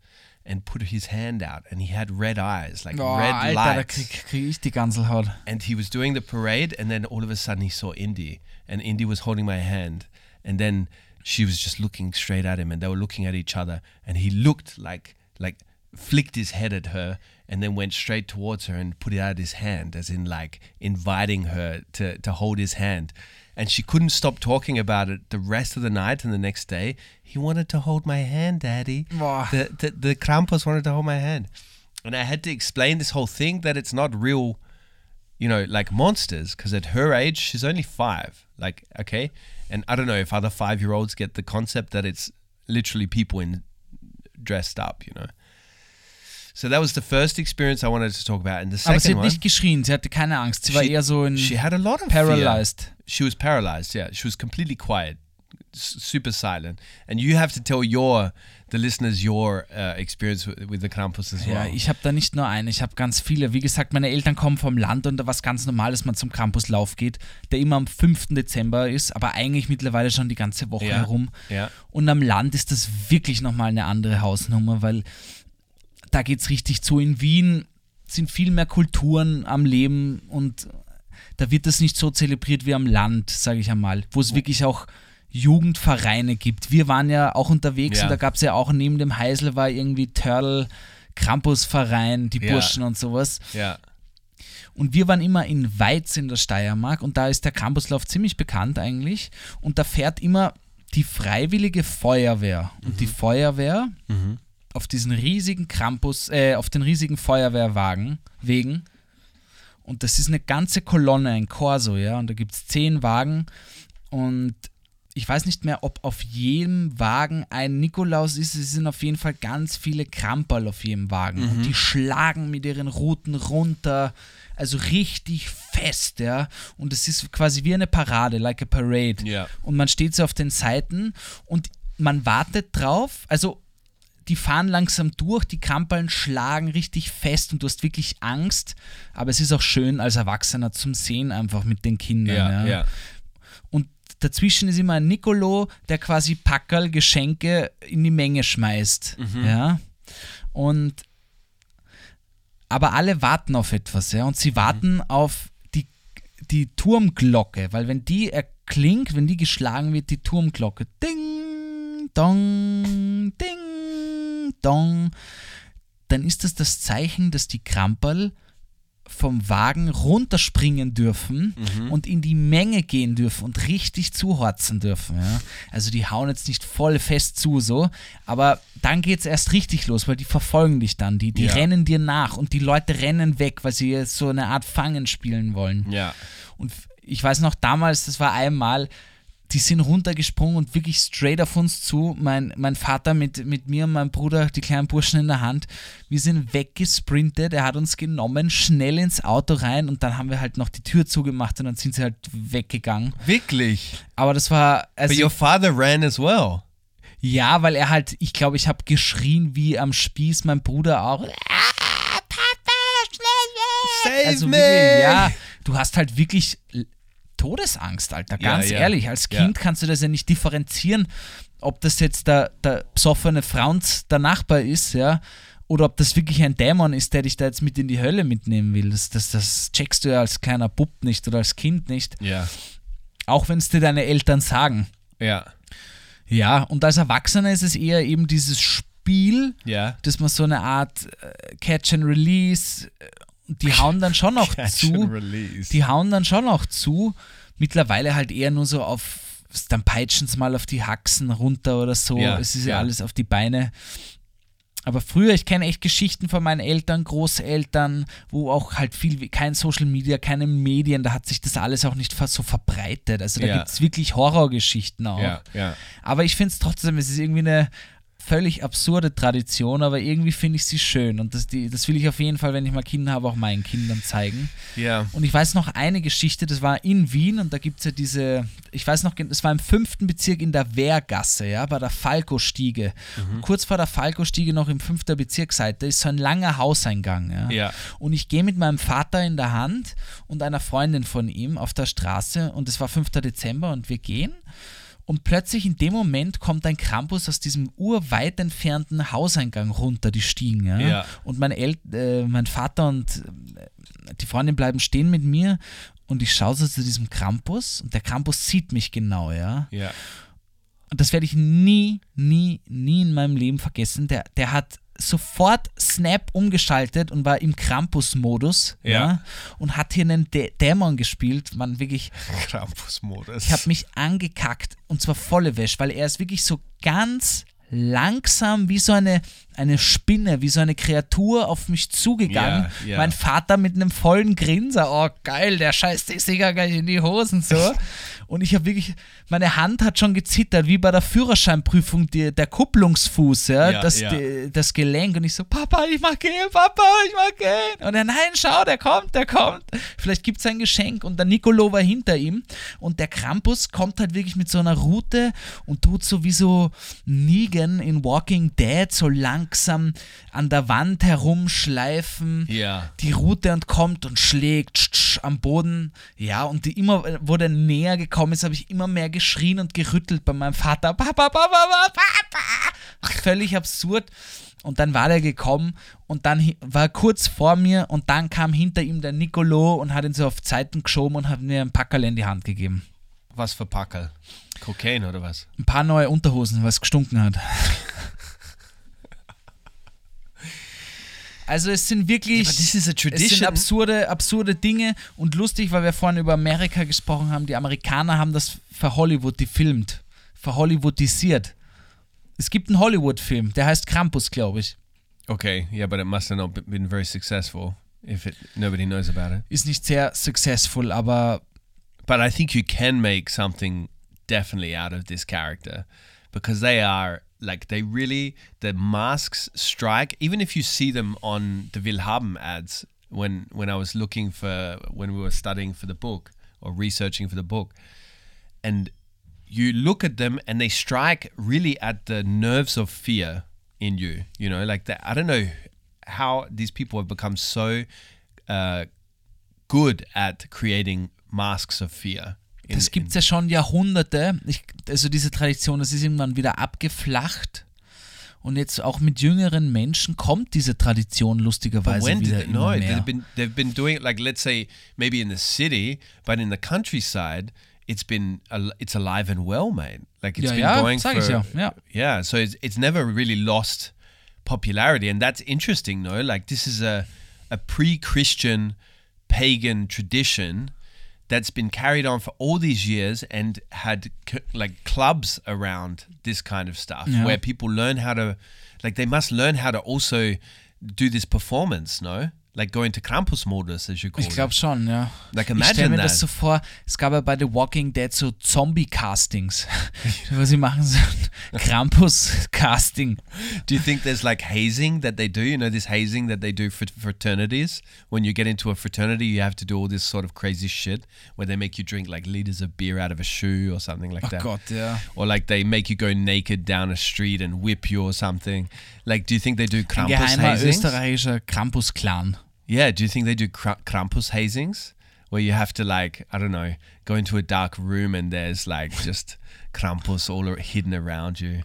and put his hand out, and he had red eyes, like Boah, red Alter, da lights krieg, krieg ich die Ganselhaut. and he was doing the parade and then all of a sudden he saw Indy and Indy was holding my hand and then she was just looking straight at him and they were looking at each other and he looked like like flicked his head at her and then went straight towards her and put it out his hand as in like inviting her to to hold his hand and she couldn't stop talking about it the rest of the night and the next day he wanted to hold my hand daddy the, the the Krampus wanted to hold my hand and I had to explain this whole thing that it's not real you know, like monsters, because at her age, she's only five. Like, okay. And I don't know if other five year olds get the concept that it's literally people in dressed up, you know. So that was the first experience I wanted to talk about. And the Aber sie second hat one, nicht geschrien, sie hatte keine Angst. Sie war she, eher so in she had a lot of fear. She was paralyzed, yeah. She was completely quiet, super silent. And you have to tell your, the listeners, your uh, experience with, with the Krampus as well. Ja, ich habe da nicht nur einen, ich habe ganz viele. Wie gesagt, meine Eltern kommen vom Land und da war es ganz normal, dass man zum Campuslauf geht, der immer am 5. Dezember ist, aber eigentlich mittlerweile schon die ganze Woche Ja, herum. ja. Und am Land ist das wirklich nochmal eine andere Hausnummer, weil da geht es richtig zu. In Wien sind viel mehr Kulturen am Leben und da wird das nicht so zelebriert wie am Land, sage ich einmal, wo es wirklich auch Jugendvereine gibt. Wir waren ja auch unterwegs Ja. und da gab es ja auch neben dem Heisel war irgendwie Turtle, Krampusverein, die Ja. Burschen und sowas. Ja. Und wir waren immer in Weiz in der Steiermark und da ist der Campuslauf ziemlich bekannt eigentlich. Und da fährt immer die Freiwillige Feuerwehr. Und die Feuerwehr auf diesen riesigen Campus, äh, auf den riesigen Feuerwehrwagen, Wegen. Und das ist eine ganze Kolonne, ein Corso, ja. Und da gibt es zehn Wagen. Und ich weiß nicht mehr, ob auf jedem Wagen ein Nikolaus ist. Es sind auf jeden Fall ganz viele Kramperl auf jedem Wagen. Und die schlagen mit ihren Ruten runter. Also richtig fest, ja. Und es ist quasi wie eine Parade, like a parade. Ja. Und man steht so auf den Seiten und man wartet drauf. Also die fahren langsam durch, die Kramperln schlagen richtig fest und du hast wirklich Angst. Aber es ist auch schön als Erwachsener zum Sehen einfach mit den Kindern. Ja, ja. ja. Und dazwischen ist immer ein Nicolo, der quasi Packerl, Geschenke in die Menge schmeißt. Ja. Und aber alle warten auf etwas, ja. Und sie warten auf die, die Turmglocke, weil wenn die erklingt, wenn die geschlagen wird, die Turmglocke, ding, dong, ding, dong, dann ist das das Zeichen, dass die Kramperl vom Wagen runterspringen dürfen und in die Menge gehen dürfen und richtig zuhorzen dürfen. Ja? Also die hauen jetzt nicht voll fest zu so, aber dann geht es erst richtig los, weil die verfolgen dich dann, die, die Ja. rennen dir nach und die Leute rennen weg, weil sie jetzt so eine Art Fangen spielen wollen. Ja. Und ich weiß noch damals, das war einmal, die sind runtergesprungen und wirklich straight auf uns zu. Mein, mein Vater mit, mit mir und meinem Bruder, die kleinen Burschen in der Hand. Wir sind weggesprintet. Er hat uns genommen, schnell ins Auto rein und dann haben wir halt noch die Tür zugemacht und dann sind sie halt weggegangen. Wirklich? Aber das war. Also, But your father ran as well. ja, weil er halt, ich glaube, ich habe geschrien wie am Spieß, mein Bruder auch. Ah, Papa, schnell weg! Save also me! wirklich, ja, du hast halt wirklich Todesangst, Alter. Ja, Ganz ja. ehrlich, als Ja. Kind kannst du das ja nicht differenzieren, ob das jetzt der, der besoffene Franz, der Nachbar ist, ja, oder ob das wirklich ein Dämon ist, der dich da jetzt mit in die Hölle mitnehmen will. Das, das, das checkst du ja als kleiner Bub nicht oder als Kind nicht, Ja. auch wenn es dir deine Eltern sagen. Ja. Ja, und als Erwachsener ist es eher eben dieses Spiel, Ja. dass man so eine Art äh, Catch and Release, äh, die hauen dann schon auch zu. Die hauen dann schon auch zu. Mittlerweile halt eher nur so auf, dann peitschen sie mal auf die Haxen runter oder so. Ja, es ist ja, ja. alles auf die Beine. Aber früher, ich kenne echt Geschichten von meinen Eltern, Großeltern, wo auch halt viel, kein Social Media, keine Medien, da hat sich das alles auch nicht so verbreitet. Also da Ja. gibt es wirklich Horrorgeschichten auch. ja, ja. Aber ich finde es trotzdem, es ist irgendwie eine völlig absurde Tradition, aber irgendwie finde ich sie schön und das, die, das will ich auf jeden Fall, wenn ich mal Kinder habe, auch meinen Kindern zeigen. Yeah. Und ich weiß noch eine Geschichte, das war in Wien und da gibt es ja diese, ich weiß noch, das war im fünften Bezirk in der Wehrgasse, ja, bei der Falco-Stiege. Kurz vor der Falco-Stiege noch im fünften Bezirk seid, da ist so ein langer Hauseingang, ja. Ja. Und ich gehe mit meinem Vater in der Hand und einer Freundin von ihm auf der Straße und es war 5. Dezember und wir gehen und plötzlich in dem Moment kommt ein Krampus aus diesem urweit entfernten Hauseingang runter, die Stiegen. Ja? Ja. Und mein, El äh, mein Vater und äh, die Freundin bleiben stehen mit mir und ich schaue so zu diesem Krampus und der Krampus sieht mich genau, ja. Yeah. Und das werde ich nie, nie, nie in meinem Leben vergessen. Der, der hat sofort Snap umgeschaltet und war im Krampus-Modus ja. Ja. und hat hier einen Dä Dämon gespielt. Man wirklich, Krampus-Modus. ich habe mich angekackt und zwar volle Wäsche, weil er ist wirklich so ganz langsam wie so eine, eine Spinne, wie so eine Kreatur auf mich zugegangen. Ja, ja. Mein Vater mit einem vollen Grinser, oh geil, der scheißt sich sicher gleich in die Hosen so. Und ich habe wirklich, meine Hand hat schon gezittert, wie bei der Führerscheinprüfung, die, der Kupplungsfuß, ja, Ja, das. Die, das Gelenk. Und ich so, Papa, ich mag gehen, Papa, ich mag gehen. Und er, nein, schau, der kommt, der kommt. Vielleicht gibt es ein Geschenk. Und der Nicolo war hinter ihm. Und der Krampus kommt halt wirklich mit so einer Rute und tut so wie so Negan in Walking Dead so langsam an der Wand herumschleifen Ja. die Route und kommt und schlägt tsch, tsch, am Boden. Ja, und die immer, wo der näher gekommen ist, habe ich immer mehr geschrien und gerüttelt bei meinem Vater. Papa, Papa, Papa. Völlig absurd. Und dann war der gekommen und dann war kurz vor mir und dann kam hinter ihm der Nicolo und hat ihn so auf Zeiten geschoben und hat mir ein Packerl in die Hand gegeben. Was für Packel? Kokain oder was? Ein paar neue Unterhosen, was gestunken hat. Also es sind wirklich but this is a es sind tradition. absurde, absurde Dinge und lustig, weil wir vorhin über Amerika gesprochen haben. Die Amerikaner haben das für Hollywood gefilmt, für Hollywoodisiert. Es gibt einen Hollywood-Film, der heißt Krampus, glaube ich. Okay, yeah, but it must have not be- been very successful if it nobody knows about it. Ist nicht sehr successful, aber But I think you can make something definitely out of this character because they are like they really the masks strike even if you see them on the Willhaben ads when when I was looking for when we were studying for the book or researching for the book and you look at them and they strike really at the nerves of fear in you you know like that I don't know how these people have become so uh, good at creating masks of fear in- das gibt es ja schon Jahrhunderte. Ich, also diese Tradition, das ist irgendwann wieder abgeflacht. Und jetzt auch mit jüngeren Menschen kommt diese Tradition lustigerweise when wieder did they, no? immer mehr. They've been they've been doing it like let's say maybe in the city, but in the countryside, it's been it's alive and well, mate. Like it's Ja, been ja, going sag for ich ja, ja. yeah. So it's it's never really lost popularity, and that's interesting, though. Like this is a a pre-Christian pagan tradition that's been carried on for all these years and had c- like clubs around this kind of stuff Yeah. where people learn how to like they must learn how to also do this performance no like go into Krampus modus as you call Ich glaube it schon, ja. Like, ich stelle imagine mir das that. so vor, es gab ja bei The Walking Dead so Zombie-Castings. Was sie machen, so Krampus-Casting. do you think there's like hazing that they do you know this hazing that they do for fraternities when you get into a fraternity you have to do all this sort of crazy shit where they make you drink like liters of beer out of a shoe or something like Oh that Gott, ja. or like they make you go naked down a street and whip you or something. Like, do you think they do Ein Krampus geheimer österreichischer Krampus-Clan. Yeah, do you think they do Kra- Krampus hazings? Where you have to like, I don't know, go into a dark room and there's like just Krampus all hidden around you.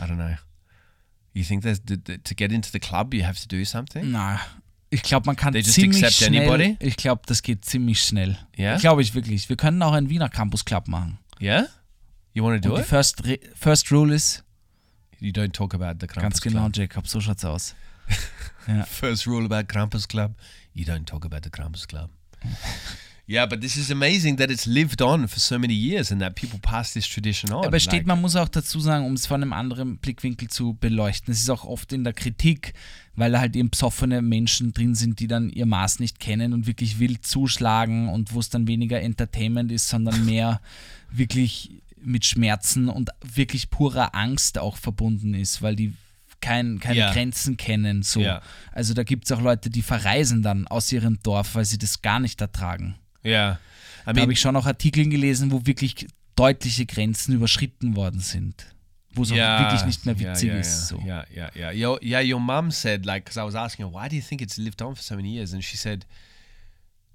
I don't know. You think there's th- th- to get into the club you have to do something? No. ich glaube, man kann They just ziemlich schnell. anybody? Ich glaube, das geht ziemlich schnell. Ja? Glaube ich wirklich. Wir können auch einen Wiener Campus Club machen. Yeah? You want to do Und die it? first, first Rule is You don't talk about the Krampus ganz genau, Club. Jacob, so schaut's aus. First rule about Krampus Club: you don't talk about the Krampus Club. yeah, but this is amazing that it's lived on for so many years and that people pass this tradition on. Aber steht, like- man muss auch dazu sagen, um es von einem anderen Blickwinkel zu beleuchten. Es ist auch oft in der Kritik, weil da halt eben besoffene Menschen drin sind, die dann ihr Maß nicht kennen und wirklich wild zuschlagen und wo es dann weniger Entertainment ist, sondern mehr wirklich mit Schmerzen und wirklich purer Angst auch verbunden ist, weil die kein, keine Ja. Grenzen kennen. So. Ja. Also da gibt es auch Leute, die verreisen dann aus ihrem Dorf, weil sie das gar nicht ertragen. Yeah. I Da habe ich schon auch Artikel gelesen, wo wirklich deutliche Grenzen überschritten worden sind. Wo es auch wirklich nicht mehr witzig ist. So. Yeah, yeah, yeah. Your, yeah, your mum said, like, because I was asking her, why do you think it's lived on for so many years? And she said,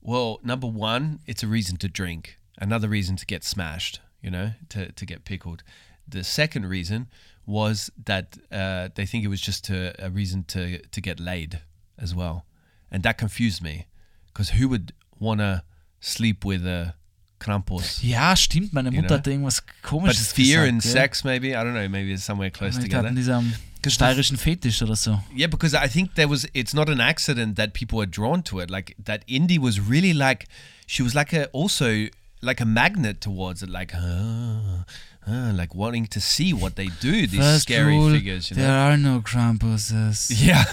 well, number one, it's a reason to drink. Another reason to get smashed, you know, to, to get pickled. The second reason was that uh, they think it was just a, a reason to, to get laid as well. And that confused me because who would want to sleep with a Krampus? Ja, stimmt. Meine You Mutter know? hatte irgendwas But fear gesagt. and ja. sex, maybe? I don't know. Maybe it's somewhere close Vielleicht together. hatten die so einen steirischen Fetisch oder so. Yeah, because I think there was. It's not an accident that people are drawn to it. Like that, Indy was really like. She was like a also like a magnet towards it. Like, uh, uh, like wanting to see what they do. These First scary rule, figures. You there know. are no Krampuses. Yeah,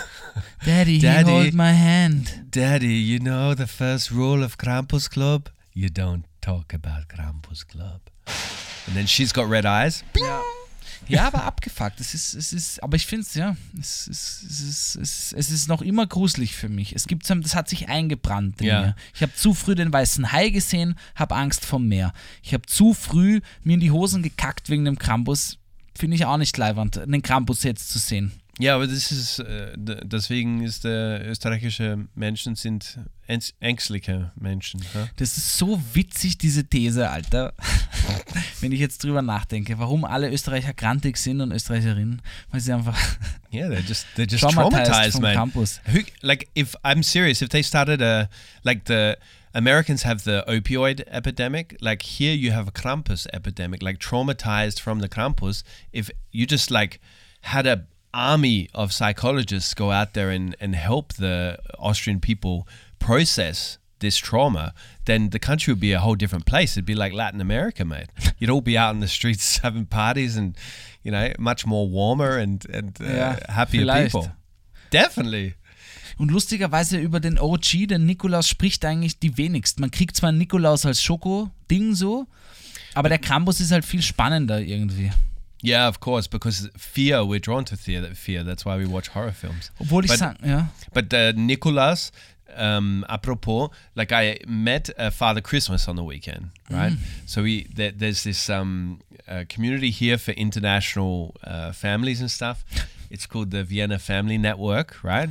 Daddy, Daddy. he hold my hand. Daddy, you know the first rule of Krampus Club: you don't talk about Krampus Club. And then she's got red eyes. Ja, aber abgefuckt. Es ist, es ist, aber ich finde es, ja, es ist, es, ist, es, ist, es ist noch immer gruselig für mich. Es gibt so, das hat sich eingebrannt in Ja. mir. Ich habe zu früh den weißen Hai gesehen, habe Angst vom Meer. Ich habe zu früh mir in die Hosen gekackt wegen dem Krampus. Finde ich auch nicht leiwand, einen Krampus jetzt zu sehen. Ja, aber das ist, äh, deswegen ist der österreichische Menschen sind ängst- ängstliche Menschen. hä? Das ist so witzig, diese These, Alter. Wenn ich jetzt drüber nachdenke, warum alle Österreicher grantig sind und Österreicherinnen, weil sie einfach Yeah, they're just they're just traumatized traumatized, vom man. Campus. Who like if I'm serious, if they started a like the Americans have the opioid epidemic, like here you have a Krampus epidemic, like traumatized from the Krampus. If you just like had a army of psychologists go out there and, and help the Austrian people process this trauma, then the country would be a whole different place. It'd be like Latin America, mate. You'd all be out in the streets having parties and, you know, much more warmer and, and uh, Ja, happier vielleicht. people. Definitely. Und lustigerweise über den OG, den Nikolaus, spricht eigentlich die wenigsten. Man kriegt zwar Nikolaus als Schoko-Ding so, aber der Krampus ist halt viel spannender irgendwie. Yeah, of course, because fear, we're drawn to fear. Fear. That's why we watch horror films. Obwohl ich But- sagen, ja. But uh, Nicholas, um, apropos, like I met uh, Father Christmas on the weekend, right? So we there, there's this um, uh, community here for international uh, families and stuff. It's called the Vienna Family Network, right?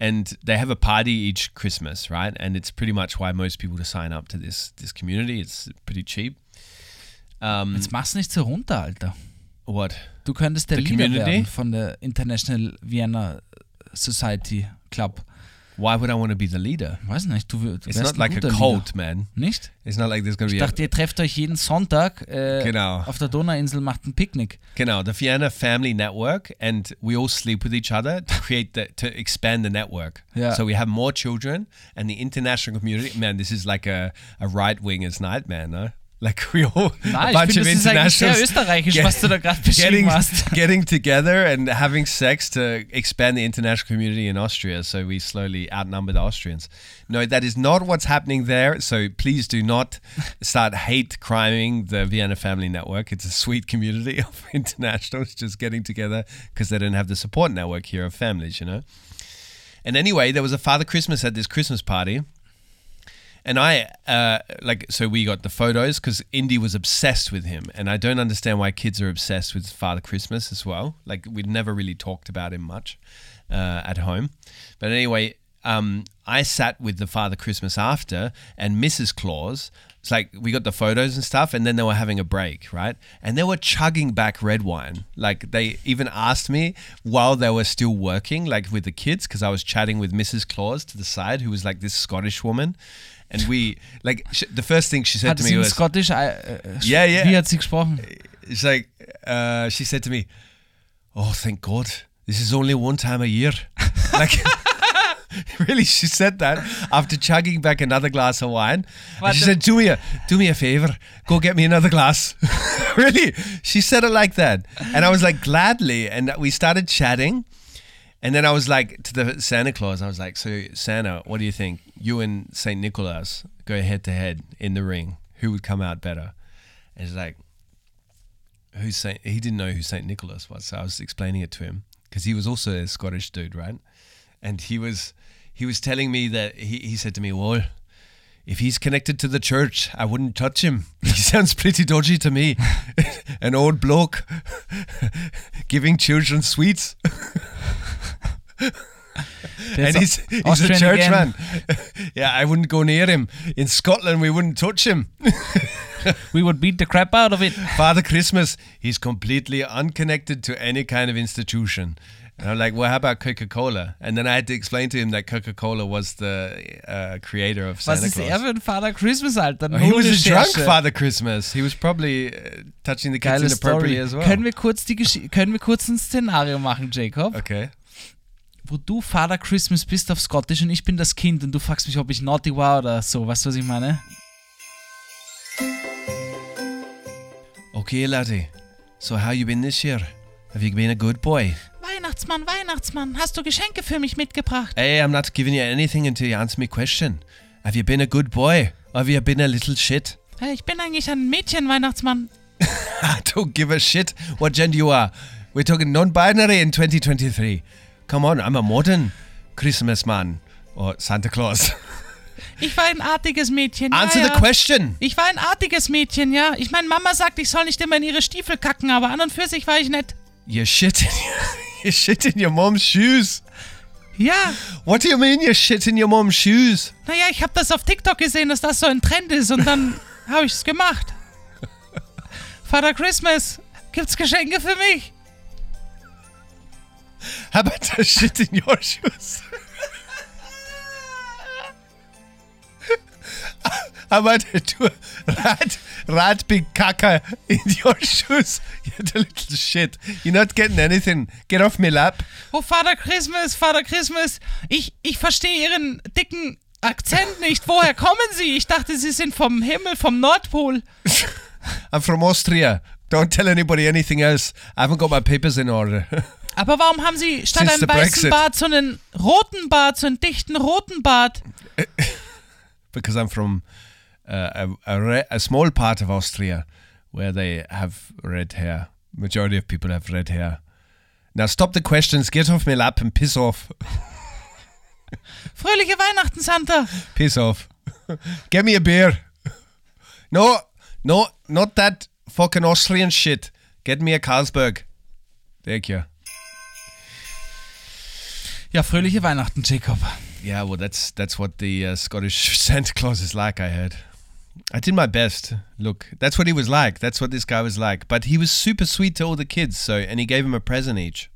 And they have a party each Christmas, right? And it's pretty much why most people to sign up to this this community. It's pretty cheap. Um, Jetzt mach's nicht so runter, Alter. What? Du könntest der The Leader community? werden von der International Vienna Society Club. Why would I want to be the leader? Weiß nicht, du, du It's not ein like a cult, man. Leader. Nicht? It's not like there's to Ich dachte, ihr trefft euch jeden Sonntag äh, Genau. auf der Donauinsel, macht ein Picknick. Genau, the Vienna Family Network, and we all sleep with each other to create the to expand the network. Yeah. So we have more children, and the international community. Man, this is like a, a right wingers nightmare, no? Like we all Nein, a bunch finde, of das ist sehr internationals get- was du da getting getting together and having sex to expand the international community in Austria. So we slowly outnumber the Austrians. No, that is not what's happening there. So please do not start hate criming the Vienna Family Network. It's a sweet community of internationals just getting together because they don't have the support network here of families, you know. And anyway, there was a Father Christmas at this Christmas party. And I, uh, like, so we got the photos because Indy was obsessed with him. And I don't understand why kids are obsessed with Father Christmas as well. Like, we'd never really talked about him much uh, at home. But anyway, um, I sat with the Father Christmas after and Mrs. Claus. It's like we got the photos and stuff, and then they were having a break, right? And they were chugging back red wine. Like they even asked me while they were still working, like with the kids, because I was chatting with Mrs. Claus to the side, who was like this Scottish woman. And we, like, sh- the first thing she said Hat to me was, Scottish? Äh, äh, Ja, ja. Wie hat sie gesprochen? it's like uh, she said to me, "Oh, thank God, this is only one time a year." like, really, she said that after chugging back another glass of wine. She said, "Do me a, do me a favor, go get me another glass." really, she said it like that, and I was like, "Gladly." And we started chatting. And then I was like to the Santa Claus, I was like, "So Santa, what do you think? You and Saint Nicholas go head to head in the ring. Who would come out better?" And he's like, "Who's Saint he didn't know who Saint Nicholas was, so I was explaining it to him because he was also a Scottish dude, right? And he was he was telling me that he, he said to me, "Well, if he's connected to the church, I wouldn't touch him. He sounds pretty dodgy to me. An old bloke giving children sweets." And he's, he's a Austrian church again. man. yeah, I wouldn't go near him. In Scotland, we wouldn't touch him. We would beat the crap out of it. Father Christmas, he's completely unconnected to any kind of institution. And I'm like, well, how about Coca Cola? And then I had to explain to him that Coca Cola was the uh, creator of Was Santa ist er Claus. für ein Vater Christmas, Alter? he Null was a drunk Recherche. Father Christmas. He was probably uh, touching the kids Geile inappropriately Story. as well. Können wir kurz die Gesch können wir kurz ein Szenario machen, Jacob? okay. Wo du Father Christmas bist auf Scottish und ich bin das Kind und du fragst mich, ob ich naughty war oder so. Weißt du, was ich meine? Okay, laddie. So how you been this year? Have you been a good boy? Weihnachtsmann, Weihnachtsmann, hast du Geschenke für mich mitgebracht? Hey, I'm not giving you anything until you answer me question. Have you been a good boy? Or have you been a little shit? Hey, ich bin eigentlich ein Mädchen, Weihnachtsmann. I don't give a shit what gender you are. We're talking non-binary in 2023. Come on, I'm a modern Christmas man or Santa Claus. Ich war ein artiges Mädchen. Answer ja, the ja. question. Ich war ein artiges Mädchen, ja. Ich meine, Mama sagt, ich soll nicht immer in ihre Stiefel kacken, aber an und für sich war ich nett. You shit you shit in your mom's shoes. Ja, What do you mean you shit in your mom's shoes? naja, ich habe das auf TikTok gesehen, dass das so ein Trend ist und dann habe ich es gemacht. Vater Christmas, gibt's Geschenke für mich? How about the shit in your shoes? About do a rat, rat big caca in your shoes? You the little shit. You're not getting anything. Get off my lap. Oh, Vater Christmas, Vater Christmas, ich, ich verstehe Ihren dicken Akzent nicht. Woher kommen Sie? Ich dachte, Sie sind vom Himmel, vom Nordpol. I'm from Austria. Don't tell anybody anything else. I haven't got my papers in order. Aber warum haben Sie statt Since einem weißen Brexit. Bart so einen roten Bart, so einen dichten roten Bart? because I'm from uh, a, a, re- a small part of Austria where they have red hair. Majority of people have red hair. Now stop the questions, get off my lap and piss off. Fröhliche Weihnachten, Santa. Piss off. Get me a beer. No, no, not that fucking Austrian shit. Get me a Carlsberg. Thank you. Ja, fröhliche Weihnachten, Jacob. Yeah, well, that's that's what the uh, Scottish Santa Claus is like. I heard. I did my best. Look, that's what he was like. That's what this guy was like. But he was super sweet to all the kids. So, and he gave him a present each.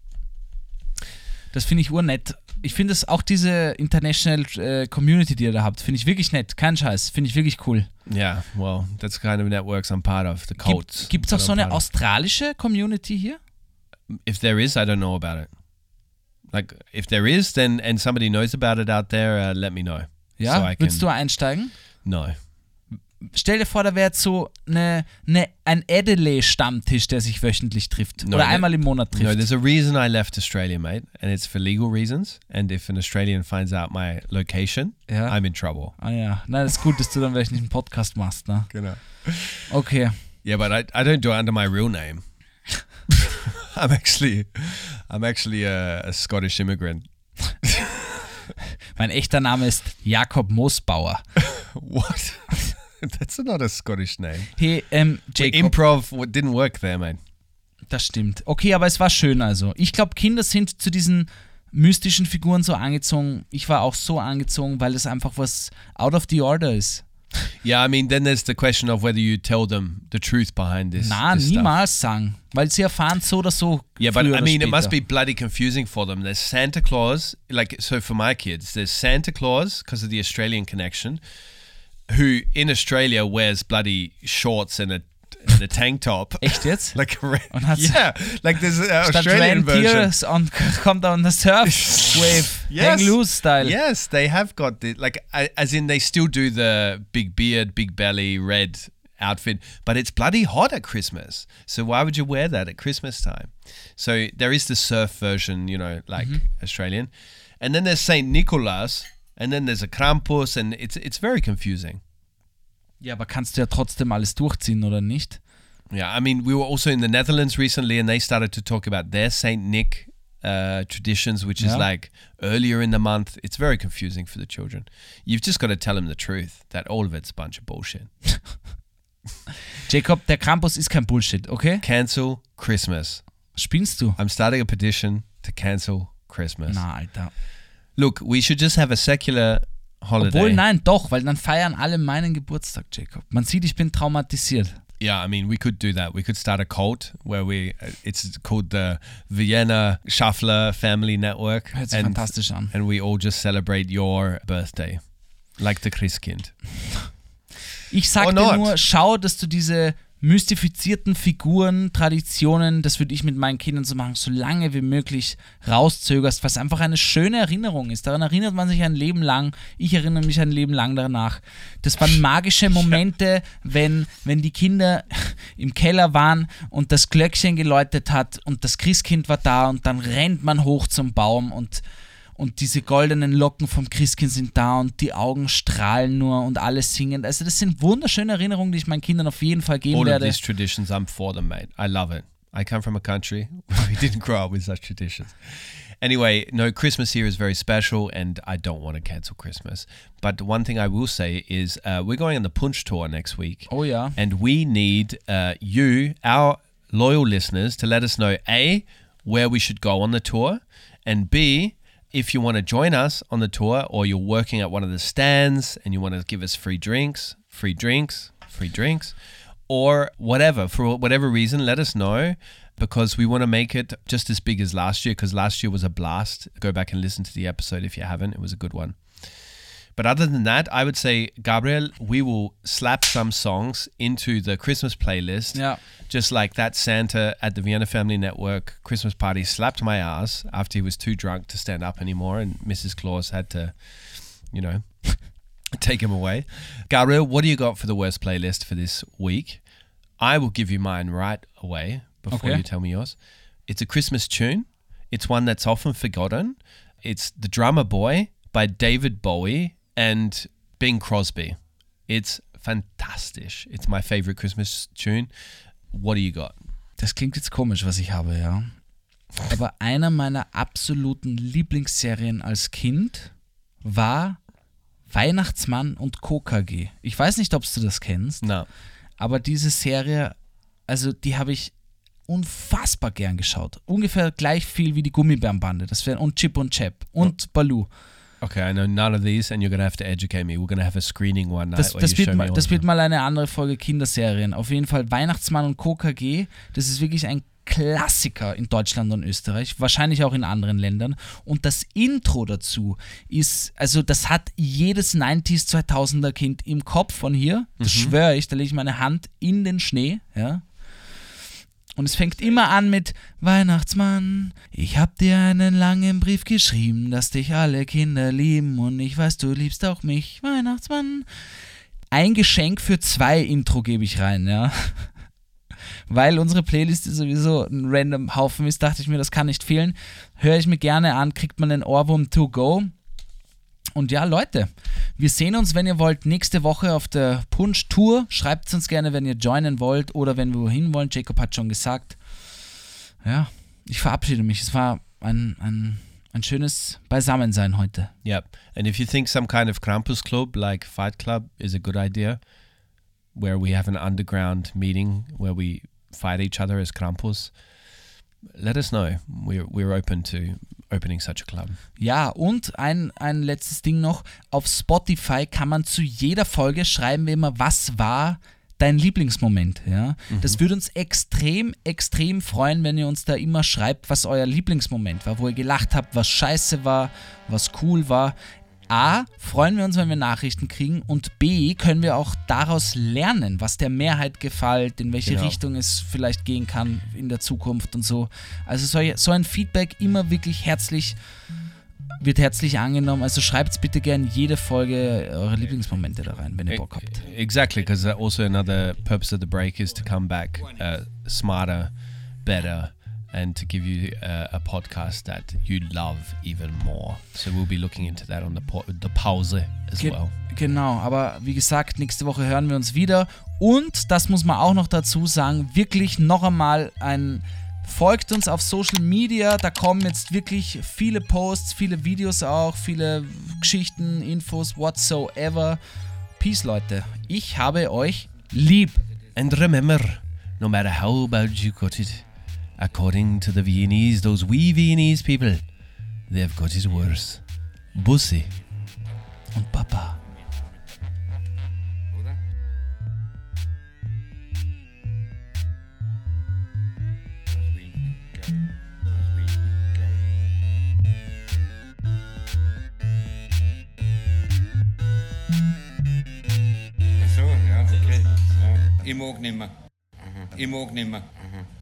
Das finde ich urnett. Ich finde es auch diese International äh, Community, die ihr da habt, finde ich wirklich nett. Kein Scheiß. Finde ich wirklich cool. Yeah, well, that's kind of networks I'm part of. The cults. Gibt es auch so eine australische Community hier? If there is, I don't know about it. Like, if there is, then and somebody knows about it out there, uh, let me know. Ja, So willst du einsteigen? No. Stell dir vor, da wäre jetzt so eine, eine, ein Adelaide-Stammtisch, der sich wöchentlich trifft. No, Oder that- einmal im Monat No, trifft. there's a reason I left Australia, mate, and it's for legal reasons. And if an Australian finds out my location, Ja. I'm in trouble. ah ja, na, das ist gut, dass du dann vielleicht nicht einen Podcast machst, ne? Genau. Okay. Yeah, but I, I don't do it under my real name. I'm actually I'm actually a, a Scottish immigrant. Mein echter Name ist Jakob Moosbauer. What? That's not a Scottish name. Hey, ähm, Jacob. Improv didn't work there, man. Das stimmt. Okay, aber es war schön also. Ich glaube, Kinder sind zu diesen mystischen Figuren so angezogen. Ich war auch so angezogen, weil es einfach was out of the order ist. Yeah, I mean, then there's the question of whether you tell them the truth behind this. Na, this stuff. niemals sagen. Weil sie erfahren so oder so. Yeah, but I mean, it must später. be bloody confusing for them. There's Santa Claus, like, so for my kids, there's Santa Claus because of the Australian connection, who in Australia wears bloody shorts and a, and a tank top. Echt jetzt? like Und hat's- yeah, like there's an Australian version. Rentiers und kommt on the Surf Wave Yes. Hang Loose Style. Yes, they have got the like, as in they still do the big beard, big belly, red outfit, but it's bloody hot at Christmas. So why would you wear that at Christmas time? So there is the surf version, you know, like mm-hmm. Australian, and then there's Saint Nicholas, and then there's a Krampus, and it's it's very confusing. Ja, aber kannst du ja trotzdem alles durchziehen, oder nicht? Yeah, I mean, we were also in the Netherlands recently, and they started to talk about their Saint Nick uh, traditions, which is Yeah. like earlier in the month. It's very confusing for the children. You've just got to tell them the truth that all of it's a bunch of bullshit. Jacob, der Krampus ist kein Bullshit, okay? Cancel Christmas. Spinnst du? I'm starting a petition to cancel Christmas. Na, Alter. Look, we should just have a secular holiday. Obwohl, nein, doch, weil dann feiern alle meinen Geburtstag, Jacob. Man sieht, ich bin traumatisiert. Yeah, I mean, we could do that. We could start a cult where we, uh, it's called the Vienna Schaffler Family Network. Hört sich and, fantastisch an. and we all just celebrate your birthday. Like the Christkind. Ich sag dir not. nur, schau, dass du diese mystifizierten Figuren, Traditionen, das würde ich mit meinen Kindern so machen, so lange wie möglich rauszögerst, was einfach eine schöne Erinnerung ist. Daran erinnert man sich ein Leben lang. Ich erinnere mich ein Leben lang danach. Das waren magische Momente, wenn, wenn die Kinder im Keller waren und das Glöckchen geläutet hat und das Christkind war da und dann rennt man hoch zum Baum und und diese goldenen Locken vom Christkind sind da und die Augen strahlen nur und alles singen. Also das sind wunderschöne Erinnerungen, die ich meinen Kindern auf jeden Fall geben All of werde. these traditions, I'm for them, mate. I love it. I come from a country where we didn't grow up with such traditions. Anyway, no, Christmas here is very special, and I don't want to cancel Christmas. But one thing I will say is uh, we're going on the Punch tour next week. Oh ja. And we need uh, you, our loyal listeners, to let us know A, where we should go on the tour, and B, if you want to join us on the tour or you're working at one of the stands and you want to give us free drinks, free drinks, free drinks, or whatever, for whatever reason, let us know because we want to make it just as big as last year because last year was a blast. Go back and listen to the episode if you haven't, it was a good one. But other than that, I would say, Gabriel, we will slap some songs into the Christmas playlist. Ja. Just like that Santa at the Vienna Family Network Christmas party slapped my ass after he was too drunk to stand up anymore, and Mrs. Claus had to, you know, take him away. Gabriel, what do you got for the worst playlist for this week? I will give you mine right away before Okay. you tell me yours. It's a Christmas tune. It's one that's often forgotten. It's The Drummer Boy by David Bowie and Bing Crosby. It's fantastic. It's my favorite Christmas tune. What do you got? Das klingt jetzt komisch, was ich habe, ja. Aber einer meiner absoluten Lieblingsserien als Kind war Weihnachtsmann und KKG. Ich weiß nicht, ob du das kennst. No. Aber diese Serie, also die habe ich unfassbar gern geschaut. Ungefähr gleich viel wie die Gummibärenbande. Das wären und Chip und Chap und Baloo. Okay, I know none of these, and you're gonna have to educate me. We're gonna have a screening one night. Das, das, you wird mal, das wird mal eine andere Folge Kinderserien. Auf jeden Fall Weihnachtsmann und KKG. Das ist wirklich ein Klassiker in Deutschland und Österreich, wahrscheinlich auch in anderen Ländern. Und das Intro dazu ist, also das hat jedes 90s, 2000er Kind im Kopf von hier. Das schwöre ich, da lege ich meine Hand in den Schnee, ja. Und es fängt immer an mit Weihnachtsmann, ich hab dir einen langen Brief geschrieben, dass dich alle Kinder lieben und ich weiß, du liebst auch mich, Weihnachtsmann. Ein Geschenk für zwei Intro gebe ich rein, ja. Weil unsere Playlist sowieso ein random Haufen ist, dachte ich mir, das kann nicht fehlen. Höre ich mir gerne an, kriegt man den Ohrwurm to go. Und ja, Leute, wir sehen uns, wenn ihr wollt, nächste Woche auf der Punch Tour. Schreibt es uns gerne, wenn ihr joinen wollt oder wenn wir wohin wollen. Jacob hat schon gesagt. Ja, ich verabschiede mich. Es war ein, ein, ein schönes Beisammensein heute. Yep. And if you think some kind of Krampus club like Fight Club is a good idea, where we have an underground meeting where we fight each other as Krampus, let us know. We're we're open to opening such a club. Ja, und ein, ein letztes Ding noch. Auf Spotify kann man zu jeder Folge schreiben wir immer, was war dein Lieblingsmoment. Ja? Das würde uns extrem, extrem freuen, wenn ihr uns da immer schreibt, was euer Lieblingsmoment war, wo ihr gelacht habt, was scheiße war, was cool war. A, freuen wir uns, wenn wir Nachrichten kriegen und B, können wir auch daraus lernen, was der Mehrheit gefällt, in welche Genau. Richtung es vielleicht gehen kann in der Zukunft und so. Also so, so ein Feedback immer wirklich herzlich, wird herzlich angenommen. Also schreibt bitte gerne jede Folge eure Lieblingsmomente da rein, wenn ihr Bock habt. Exactly, because also another purpose of the break is to come back uh, smarter, better, and to give you a, a podcast that you love even more. So we'll be looking into that on the, po- the Pause as Ge well. Genau, aber wie gesagt, nächste Woche hören wir uns wieder. Und, das muss man auch noch dazu sagen, wirklich noch einmal ein. Folgt uns auf Social Media, da kommen jetzt wirklich viele Posts, viele Videos auch, viele Geschichten, Infos, whatsoever. Peace, Leute. Ich habe euch lieb. And remember, no matter how bad you got it, according to the Viennese, those wee Viennese people, they've got it worse. Bussy and Papa. Ach so, ja, okay. Ja. Ich